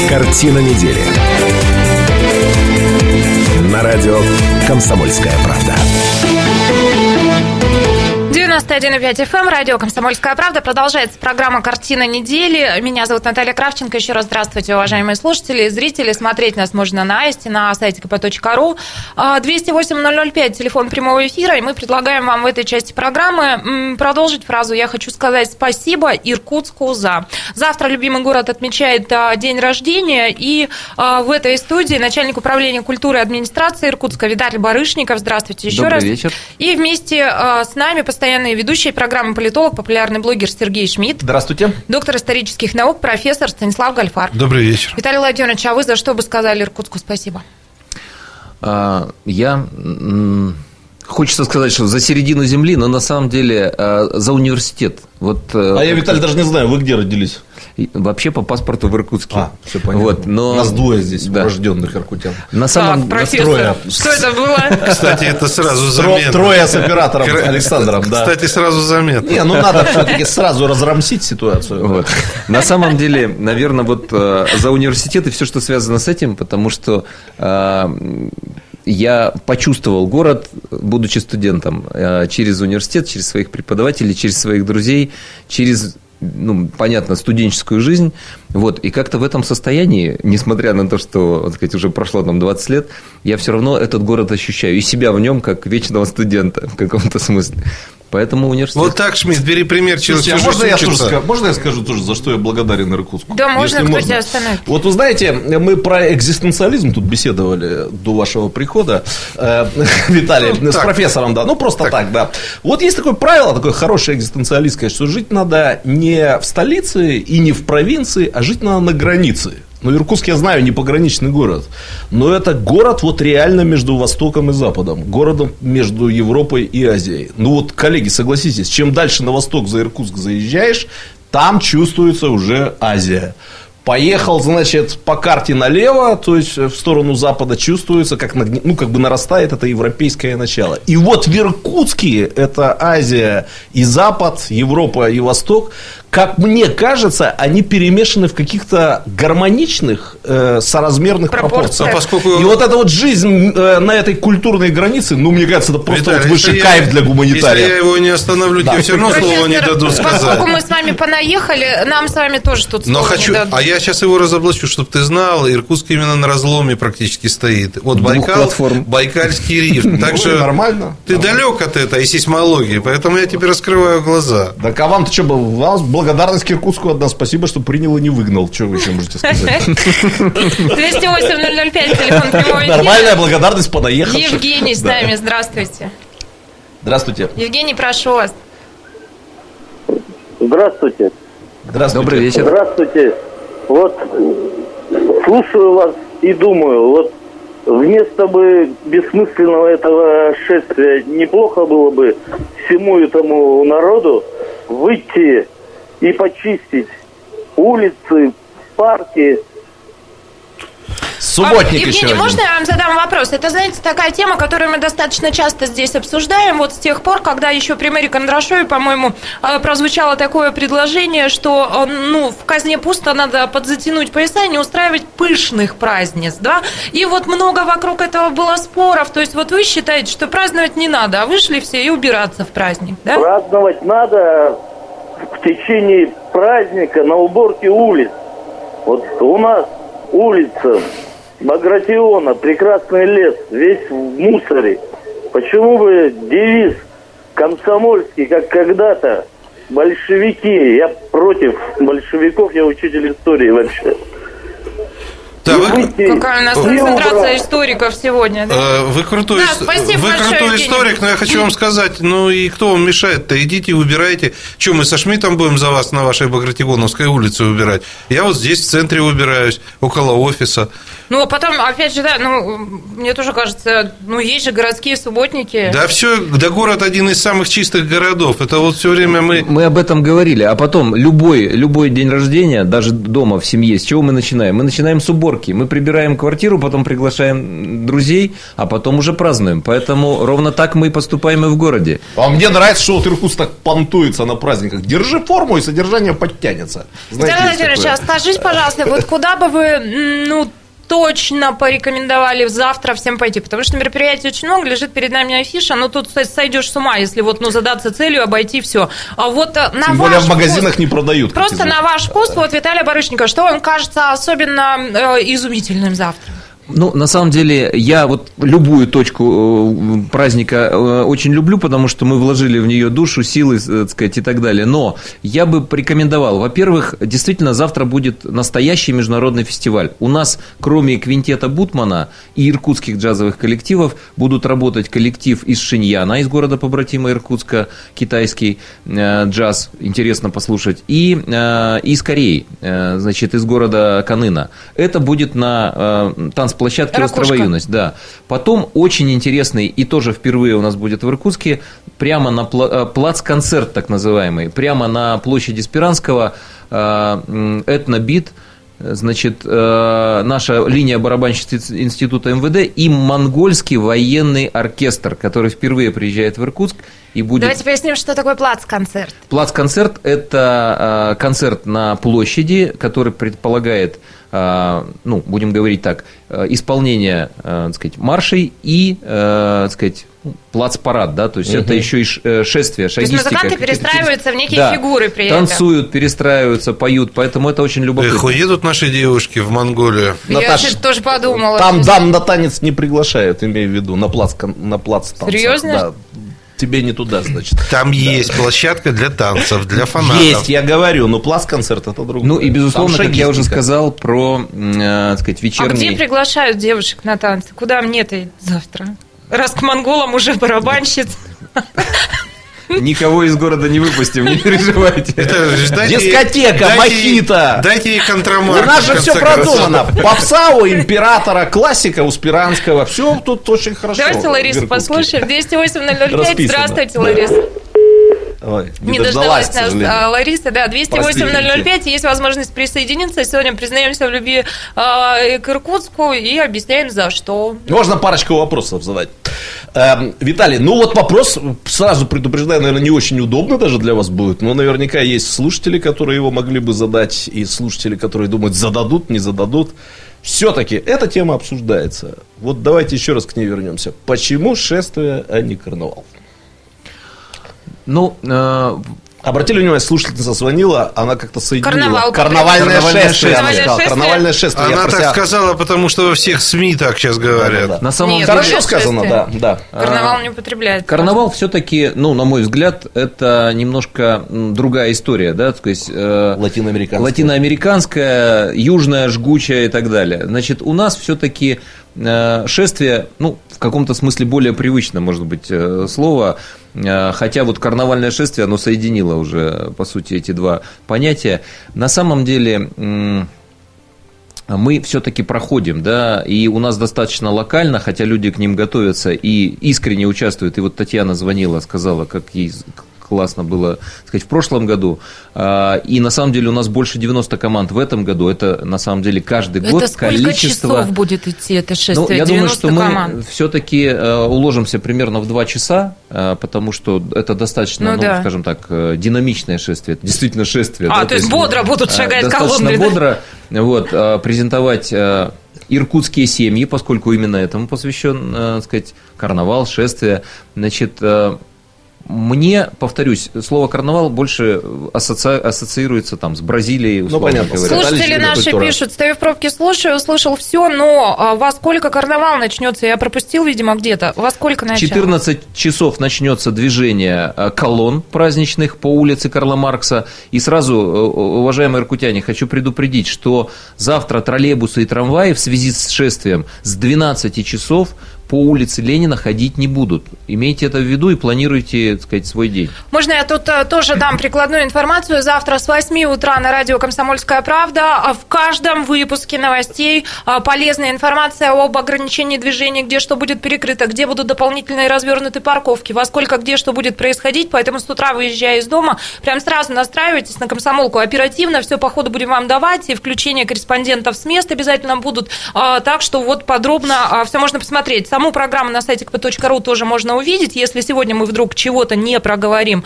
Картина недели. На радио «Комсомольская правда». 91,5 FM, радио «Комсомольская правда». Продолжается программа «Картина недели». Меня зовут Наталья Кравченко. Еще раз здравствуйте, уважаемые слушатели и зрители. Смотреть нас можно на Асте, на сайте kp.ru. 208-005, телефон прямого эфира. И мы предлагаем вам в этой части программы продолжить фразу «Я хочу сказать спасибо Иркутску за». Завтра любимый город отмечает а, день рождения. И а, в этой студии начальник управления культуры и администрации Иркутска Виталий Барышников. Здравствуйте еще Добрый раз. вечер. И вместе а, с нами постоянно постоянный ведущий программы «Политолог», популярный блогер Сергей Шмидт. Здравствуйте. Доктор исторических наук, профессор Станислав Гальфар. Добрый вечер. Виталий Владимирович, а вы за что бы сказали Иркутску спасибо? А, я... Хочется сказать, что за середину земли, но на самом деле а, за университет. Вот, э, а я, Виталий, даже не знаю, вы где родились? Вообще по паспорту в Иркутске. А, все понятно. Вот, но... Нас двое здесь, да. урожденных иркутян. На самом так, профессор, что это было? Кстати, это сразу заметно. Трое с оператором Александром, да. Кстати, сразу заметно. Не, ну надо все-таки сразу разрамсить ситуацию. Вот. На самом деле, наверное, вот э, за университет и все, что связано с этим, потому что э, я почувствовал город, будучи студентом, э, через университет, через своих преподавателей, через своих друзей, через ну, понятно, студенческую жизнь. Вот, и как-то в этом состоянии, несмотря на то, что, так сказать, уже прошло там 20 лет, я все равно этот город ощущаю и себя в нем как вечного студента в каком-то смысле. Поэтому университет... Вот так, Шмидт, бери пример, Слушайте, а можно, я тоже скажу, можно я скажу тоже, за что я благодарен Иркутску? Да, можно, кто можно. тебя остановит. Вот вы знаете, мы про экзистенциализм тут беседовали до вашего прихода, э, Виталий, ну, с так. профессором, да, ну просто так. так, да. Вот есть такое правило, такое хорошее экзистенциалистское, что жить надо не в столице и не в провинции, а жить надо на границе. Ну, Иркутск, я знаю, не пограничный город. Но это город вот реально между Востоком и Западом. Городом между Европой и Азией. Ну, вот, коллеги, согласитесь, чем дальше на восток за Иркутск заезжаешь, там чувствуется уже Азия. Поехал, значит, по карте налево, то есть в сторону запада чувствуется, как, ну, как бы нарастает это европейское начало. И вот в Иркутске это Азия и Запад, Европа и Восток, как мне кажется, они перемешаны в каких-то гармоничных, э, соразмерных пропорциях. А поскольку... И вот эта вот жизнь э, на этой культурной границе, ну, мне кажется, это просто Виталий, вот высший кайф я, для гуманитария. Если я его не остановлю, да. тебе все равно слова не дадут сказать. Поскольку мы с вами понаехали, нам с вами тоже тут Но хочу, не дадут. А я сейчас его разоблачу, чтобы ты знал, Иркутск именно на разломе практически стоит. Вот Байкал, Байкальский риф. Так ну, что нормально. Ты далек от этой сейсмологии, поэтому я тебе раскрываю глаза. Так а вам-то что, вас благодарность Киркутску от нас. Спасибо, что принял и не выгнал. Что вы еще можете сказать? 208 005, телефон прямой Нормальная благодарность понаехавших. Евгений с нами, здравствуйте. Здравствуйте. Евгений, прошу вас. Здравствуйте. Здравствуйте. Добрый вечер. Здравствуйте. Вот слушаю вас и думаю, вот вместо бы бессмысленного этого шествия неплохо было бы всему этому народу выйти и почистить улицы, парки, Субботник а, Евгений, еще можно я вам задам вопрос? Это, знаете, такая тема, которую мы достаточно часто здесь обсуждаем. Вот с тех пор, когда еще при мэре Кондрашове, по-моему, э, прозвучало такое предложение, что э, ну, в казне пусто надо подзатянуть пояса и не устраивать пышных праздниц, да? И вот много вокруг этого было споров. То есть вот вы считаете, что праздновать не надо, а вышли все и убираться в праздник, да? Праздновать надо в течение праздника на уборке улиц. Вот у нас улица Багратиона, прекрасный лес, весь в мусоре. Почему бы девиз комсомольский, как когда-то, большевики, я против большевиков, я учитель истории вообще. Да, вы... Какая у нас концентрация историков сегодня. Да? Э, вы крутой, да, спасибо вы большое, крутой историк, но я хочу вам сказать, ну и кто вам мешает-то? Идите убирайте. Что, мы со Шмидтом будем за вас на вашей Багратионовской улице убирать? Я вот здесь в центре убираюсь, около офиса. Ну, а потом, опять же, да, ну, мне тоже кажется, ну, есть же городские субботники. Да, все, да, город один из самых чистых городов. Это вот все время мы... Мы об этом говорили. А потом, любой, любой день рождения, даже дома, в семье, с чего мы начинаем? Мы начинаем с уборки. Мы прибираем квартиру, потом приглашаем друзей, а потом уже празднуем. Поэтому ровно так мы и поступаем и в городе. А мне нравится, что вот Иркутск так понтуется на праздниках. Держи форму, и содержание подтянется. Знаете, Виталий Владимирович, а скажите, пожалуйста, вот куда бы вы, ну, точно порекомендовали завтра всем пойти, потому что мероприятий очень много, лежит перед нами афиша, но тут сойдешь с ума, если вот ну задаться целью обойти все. А вот э, на Тем более в магазинах вкус, не продают. Просто на ваш вкус, вот Виталия Барышникова, что вам кажется особенно э, изумительным завтра? Ну, на самом деле, я вот любую точку э, праздника э, очень люблю, потому что мы вложили в нее душу, силы, э, так сказать, и так далее. Но я бы порекомендовал, во-первых, действительно, завтра будет настоящий международный фестиваль. У нас, кроме квинтета Бутмана и иркутских джазовых коллективов, будут работать коллектив из Шиньяна, из города побратима Иркутска, китайский джаз, интересно послушать, и из Кореи, значит, из города Канына. Это будет на танцполе площадке «Острова юность», да. Потом очень интересный, и тоже впервые у нас будет в Иркутске, прямо на э, плац-концерт так называемый, прямо на площади Спиранского э, этнобит – значит, э, наша линия барабанщицы Института МВД и монгольский военный оркестр, который впервые приезжает в Иркутск и будет... Давайте поясним, что такое плац-концерт. Плац-концерт – это концерт на площади, который предполагает ну, будем говорить так, э, исполнение, э, так сказать, маршей и, так сказать, плацпарад, да, то есть угу. это еще и шествие, шагистика. То есть музыканты перестраиваются в некие да, фигуры при этом. танцуют, перестраиваются, поют, поэтому это очень любопытно. Эх, уедут наши девушки в Монголию. Наташа, Я тоже подумала. Там дам на танец не приглашают, имею в виду, на плац, на плац танца. Серьезно? Да тебе не туда, значит. Там да. есть площадка для танцев, для фанатов. Есть, я говорю, но пласт-концерт это другое. Ну и, безусловно, как я уже сказал, про, э, так сказать, вечерний... А где приглашают девушек на танцы? Куда мне-то завтра? Раз к монголам уже барабанщиц. Никого из города не выпустим, не переживайте. Дискотека, дайте, мохито. Дайте ей контрамарку. У нас же все продумано. Попса у императора, классика у Спиранского. Все тут очень хорошо. Давайте Ларису послушаем. 208 Здравствуйте, Лариса. Ой, не, не дождалась нас а, Лариса, да, 208-005, есть возможность присоединиться. Сегодня признаемся в любви э, к Иркутску и объясняем, за что. Можно парочку вопросов задать. Э, Виталий, ну вот вопрос, сразу предупреждаю, наверное, не очень удобно даже для вас будет, но наверняка есть слушатели, которые его могли бы задать, и слушатели, которые думают, зададут, не зададут. Все-таки эта тема обсуждается. Вот давайте еще раз к ней вернемся. Почему шествие, а не карнавал? Ну, э, Обратили внимание, слушательница звонила, она как-то соединила. Карнавал. Карнавальное, Карнавальное шествие, она сказала. Карнавальное шествие. Она так себя... сказала, потому что во всех СМИ так сейчас говорят. Да, да, да. На самом Нет, деле... Хорошо сказано, да, да. Карнавал не употребляет. Карнавал все-таки, ну, на мой взгляд, это немножко другая история, да, то есть... Э, латиноамериканская. Латиноамериканская, южная, жгучая и так далее. Значит, у нас все-таки шествие, ну, в каком-то смысле более привычно, может быть, э, слово, Э, хотя вот карнавальное шествие, оно соединило уже, по сути, эти два понятия. На самом деле мы все-таки проходим, да, и у нас достаточно локально, хотя люди к ним готовятся и искренне участвуют. И вот Татьяна звонила, сказала, как ей классно было, так сказать, в прошлом году. А, и на самом деле у нас больше 90 команд в этом году. Это на самом деле каждый год это сколько количество... часов будет идти это шествие? Ну, я думаю, что команд. мы все-таки э, уложимся примерно в 2 часа, э, потому что это достаточно, ну, ну да. скажем так, э, динамичное шествие. Это действительно шествие. А, да? то, есть бодро будут шагать колонны. Достаточно бодро вот, презентовать иркутские семьи, поскольку именно этому посвящен, так сказать, карнавал, шествие. Значит, мне, повторюсь, слово карнавал больше асоци... ассоциируется там с Бразилией. Ну, понятно. Говоря. Слушатели наши культура. пишут, стою в пробке, слушаю, услышал все, но а, во сколько карнавал начнется? Я пропустил, видимо, где-то. Во сколько начнется? 14 часов начнется движение а, колонн праздничных по улице Карла Маркса. И сразу, э, уважаемые иркутяне, хочу предупредить, что завтра троллейбусы и трамваи в связи с шествием с 12 часов по улице Ленина ходить не будут. Имейте это в виду и планируйте, так сказать, свой день. Можно я тут э, тоже дам прикладную информацию? Завтра с 8 утра на радио «Комсомольская правда» а в каждом выпуске новостей а, полезная информация об ограничении движения, где что будет перекрыто, где будут дополнительные развернуты парковки, во сколько где что будет происходить. Поэтому с утра, выезжая из дома, прям сразу настраивайтесь на комсомолку оперативно. Все по ходу будем вам давать. И включение корреспондентов с мест обязательно будут. А, так что вот подробно все можно посмотреть Саму программу на сайте kp.ru тоже можно увидеть. Если сегодня мы вдруг чего-то не проговорим,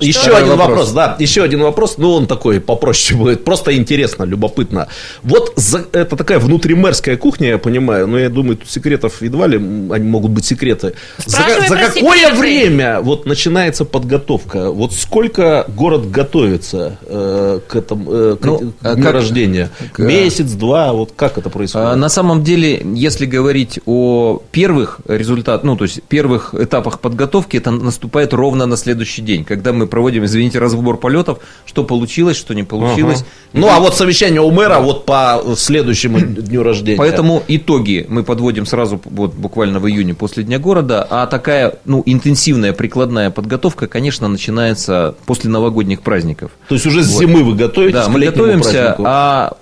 а, еще один вопрос. вопрос, да, еще один вопрос, ну он такой попроще будет, просто интересно, любопытно. Вот за, это такая внутримерская кухня, я понимаю, но я думаю, тут секретов едва ли они могут быть секреты. За, за какое секреты. время вот начинается подготовка? Вот сколько город готовится э, к этому э, к ну, а дню как, рождения? Как, Месяц, два, вот как это происходит? А, на самом деле, если говорить о первых результатах, ну то есть первых этапах подготовки, это наступает ровно на следующий день, когда мы проводим, извините, разбор полетов, что получилось, что не получилось. Ага. Ну, а вот совещание у мэра вот по следующему дню рождения. Поэтому итоги мы подводим сразу вот буквально в июне после Дня города, а такая, ну, интенсивная прикладная подготовка, конечно, начинается после новогодних праздников. То есть уже с вот. зимы вы готовитесь да, мы готовимся, празднику. а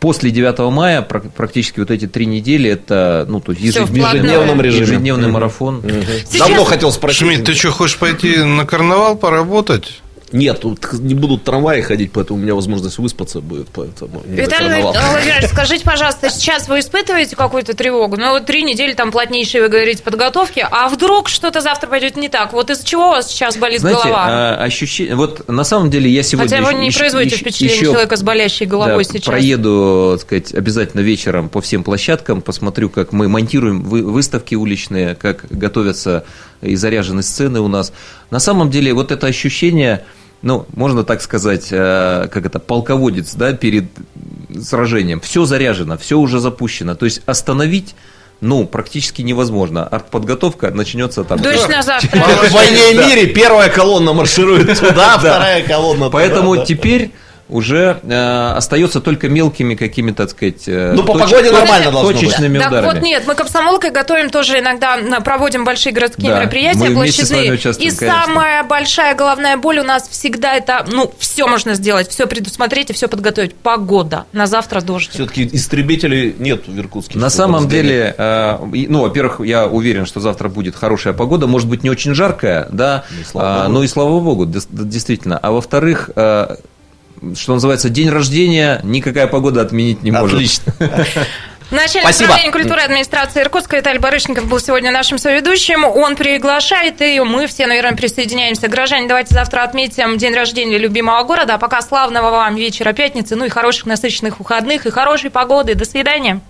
после 9 мая практически вот эти три недели это ну, то есть ежедневный, ежедневный марафон. Угу. Давно хотел спросить. Шмидт, ты что, хочешь пойти на карнавал поработать? Нет, тут не будут трамваи ходить, поэтому у меня возможность выспаться будет. Поэтому Виталий Владимирович, скажите, пожалуйста, сейчас вы испытываете какую-то тревогу? Ну, вот три недели там плотнейшие, вы говорите, подготовки, а вдруг что-то завтра пойдет не так? Вот из-за чего у вас сейчас болит Знаете, голова? А, ощущение... Вот на самом деле я сегодня... Хотя вы не еще, производите еще, впечатление еще, человека с болящей головой да, сейчас. проеду, так сказать, обязательно вечером по всем площадкам, посмотрю, как мы монтируем выставки уличные, как готовятся и заряжены сцены у нас. На самом деле вот это ощущение ну, можно так сказать, э, как это, полководец, да, перед сражением. Все заряжено, все уже запущено. То есть остановить ну, практически невозможно. Артподготовка начнется там. Точно завтра. В войне и мире первая колонна марширует туда, вторая колонна туда. Поэтому теперь уже э, остается только мелкими какими-то, так сказать, э, ну, по точ... погоде нормально должно точечными быть. ударами. Так вот нет, мы комсомолкой готовим тоже иногда, проводим большие городские да, мероприятия, площадные. И конечно. самая большая головная боль у нас всегда это, ну, все можно сделать, все предусмотреть и все подготовить. Погода. На завтра дождь. Все-таки истребителей нет в Иркутске. На самом деле, э, ну, во-первых, я уверен, что завтра будет хорошая погода, может быть, не очень жаркая, да, ну, и но и слава богу, действительно. А во-вторых, э, что называется, день рождения никакая погода отменить не может. Отлично. Начальник Спасибо. управления культуры администрации Иркутска Виталий Барышников был сегодня нашим соведущим. Он приглашает, и мы все, наверное, присоединяемся. Граждане, давайте завтра отметим день рождения любимого города. А пока славного вам вечера пятницы, ну и хороших насыщенных выходных, и хорошей погоды. До свидания.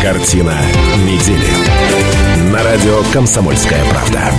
Картина недели. На радио «Комсомольская правда».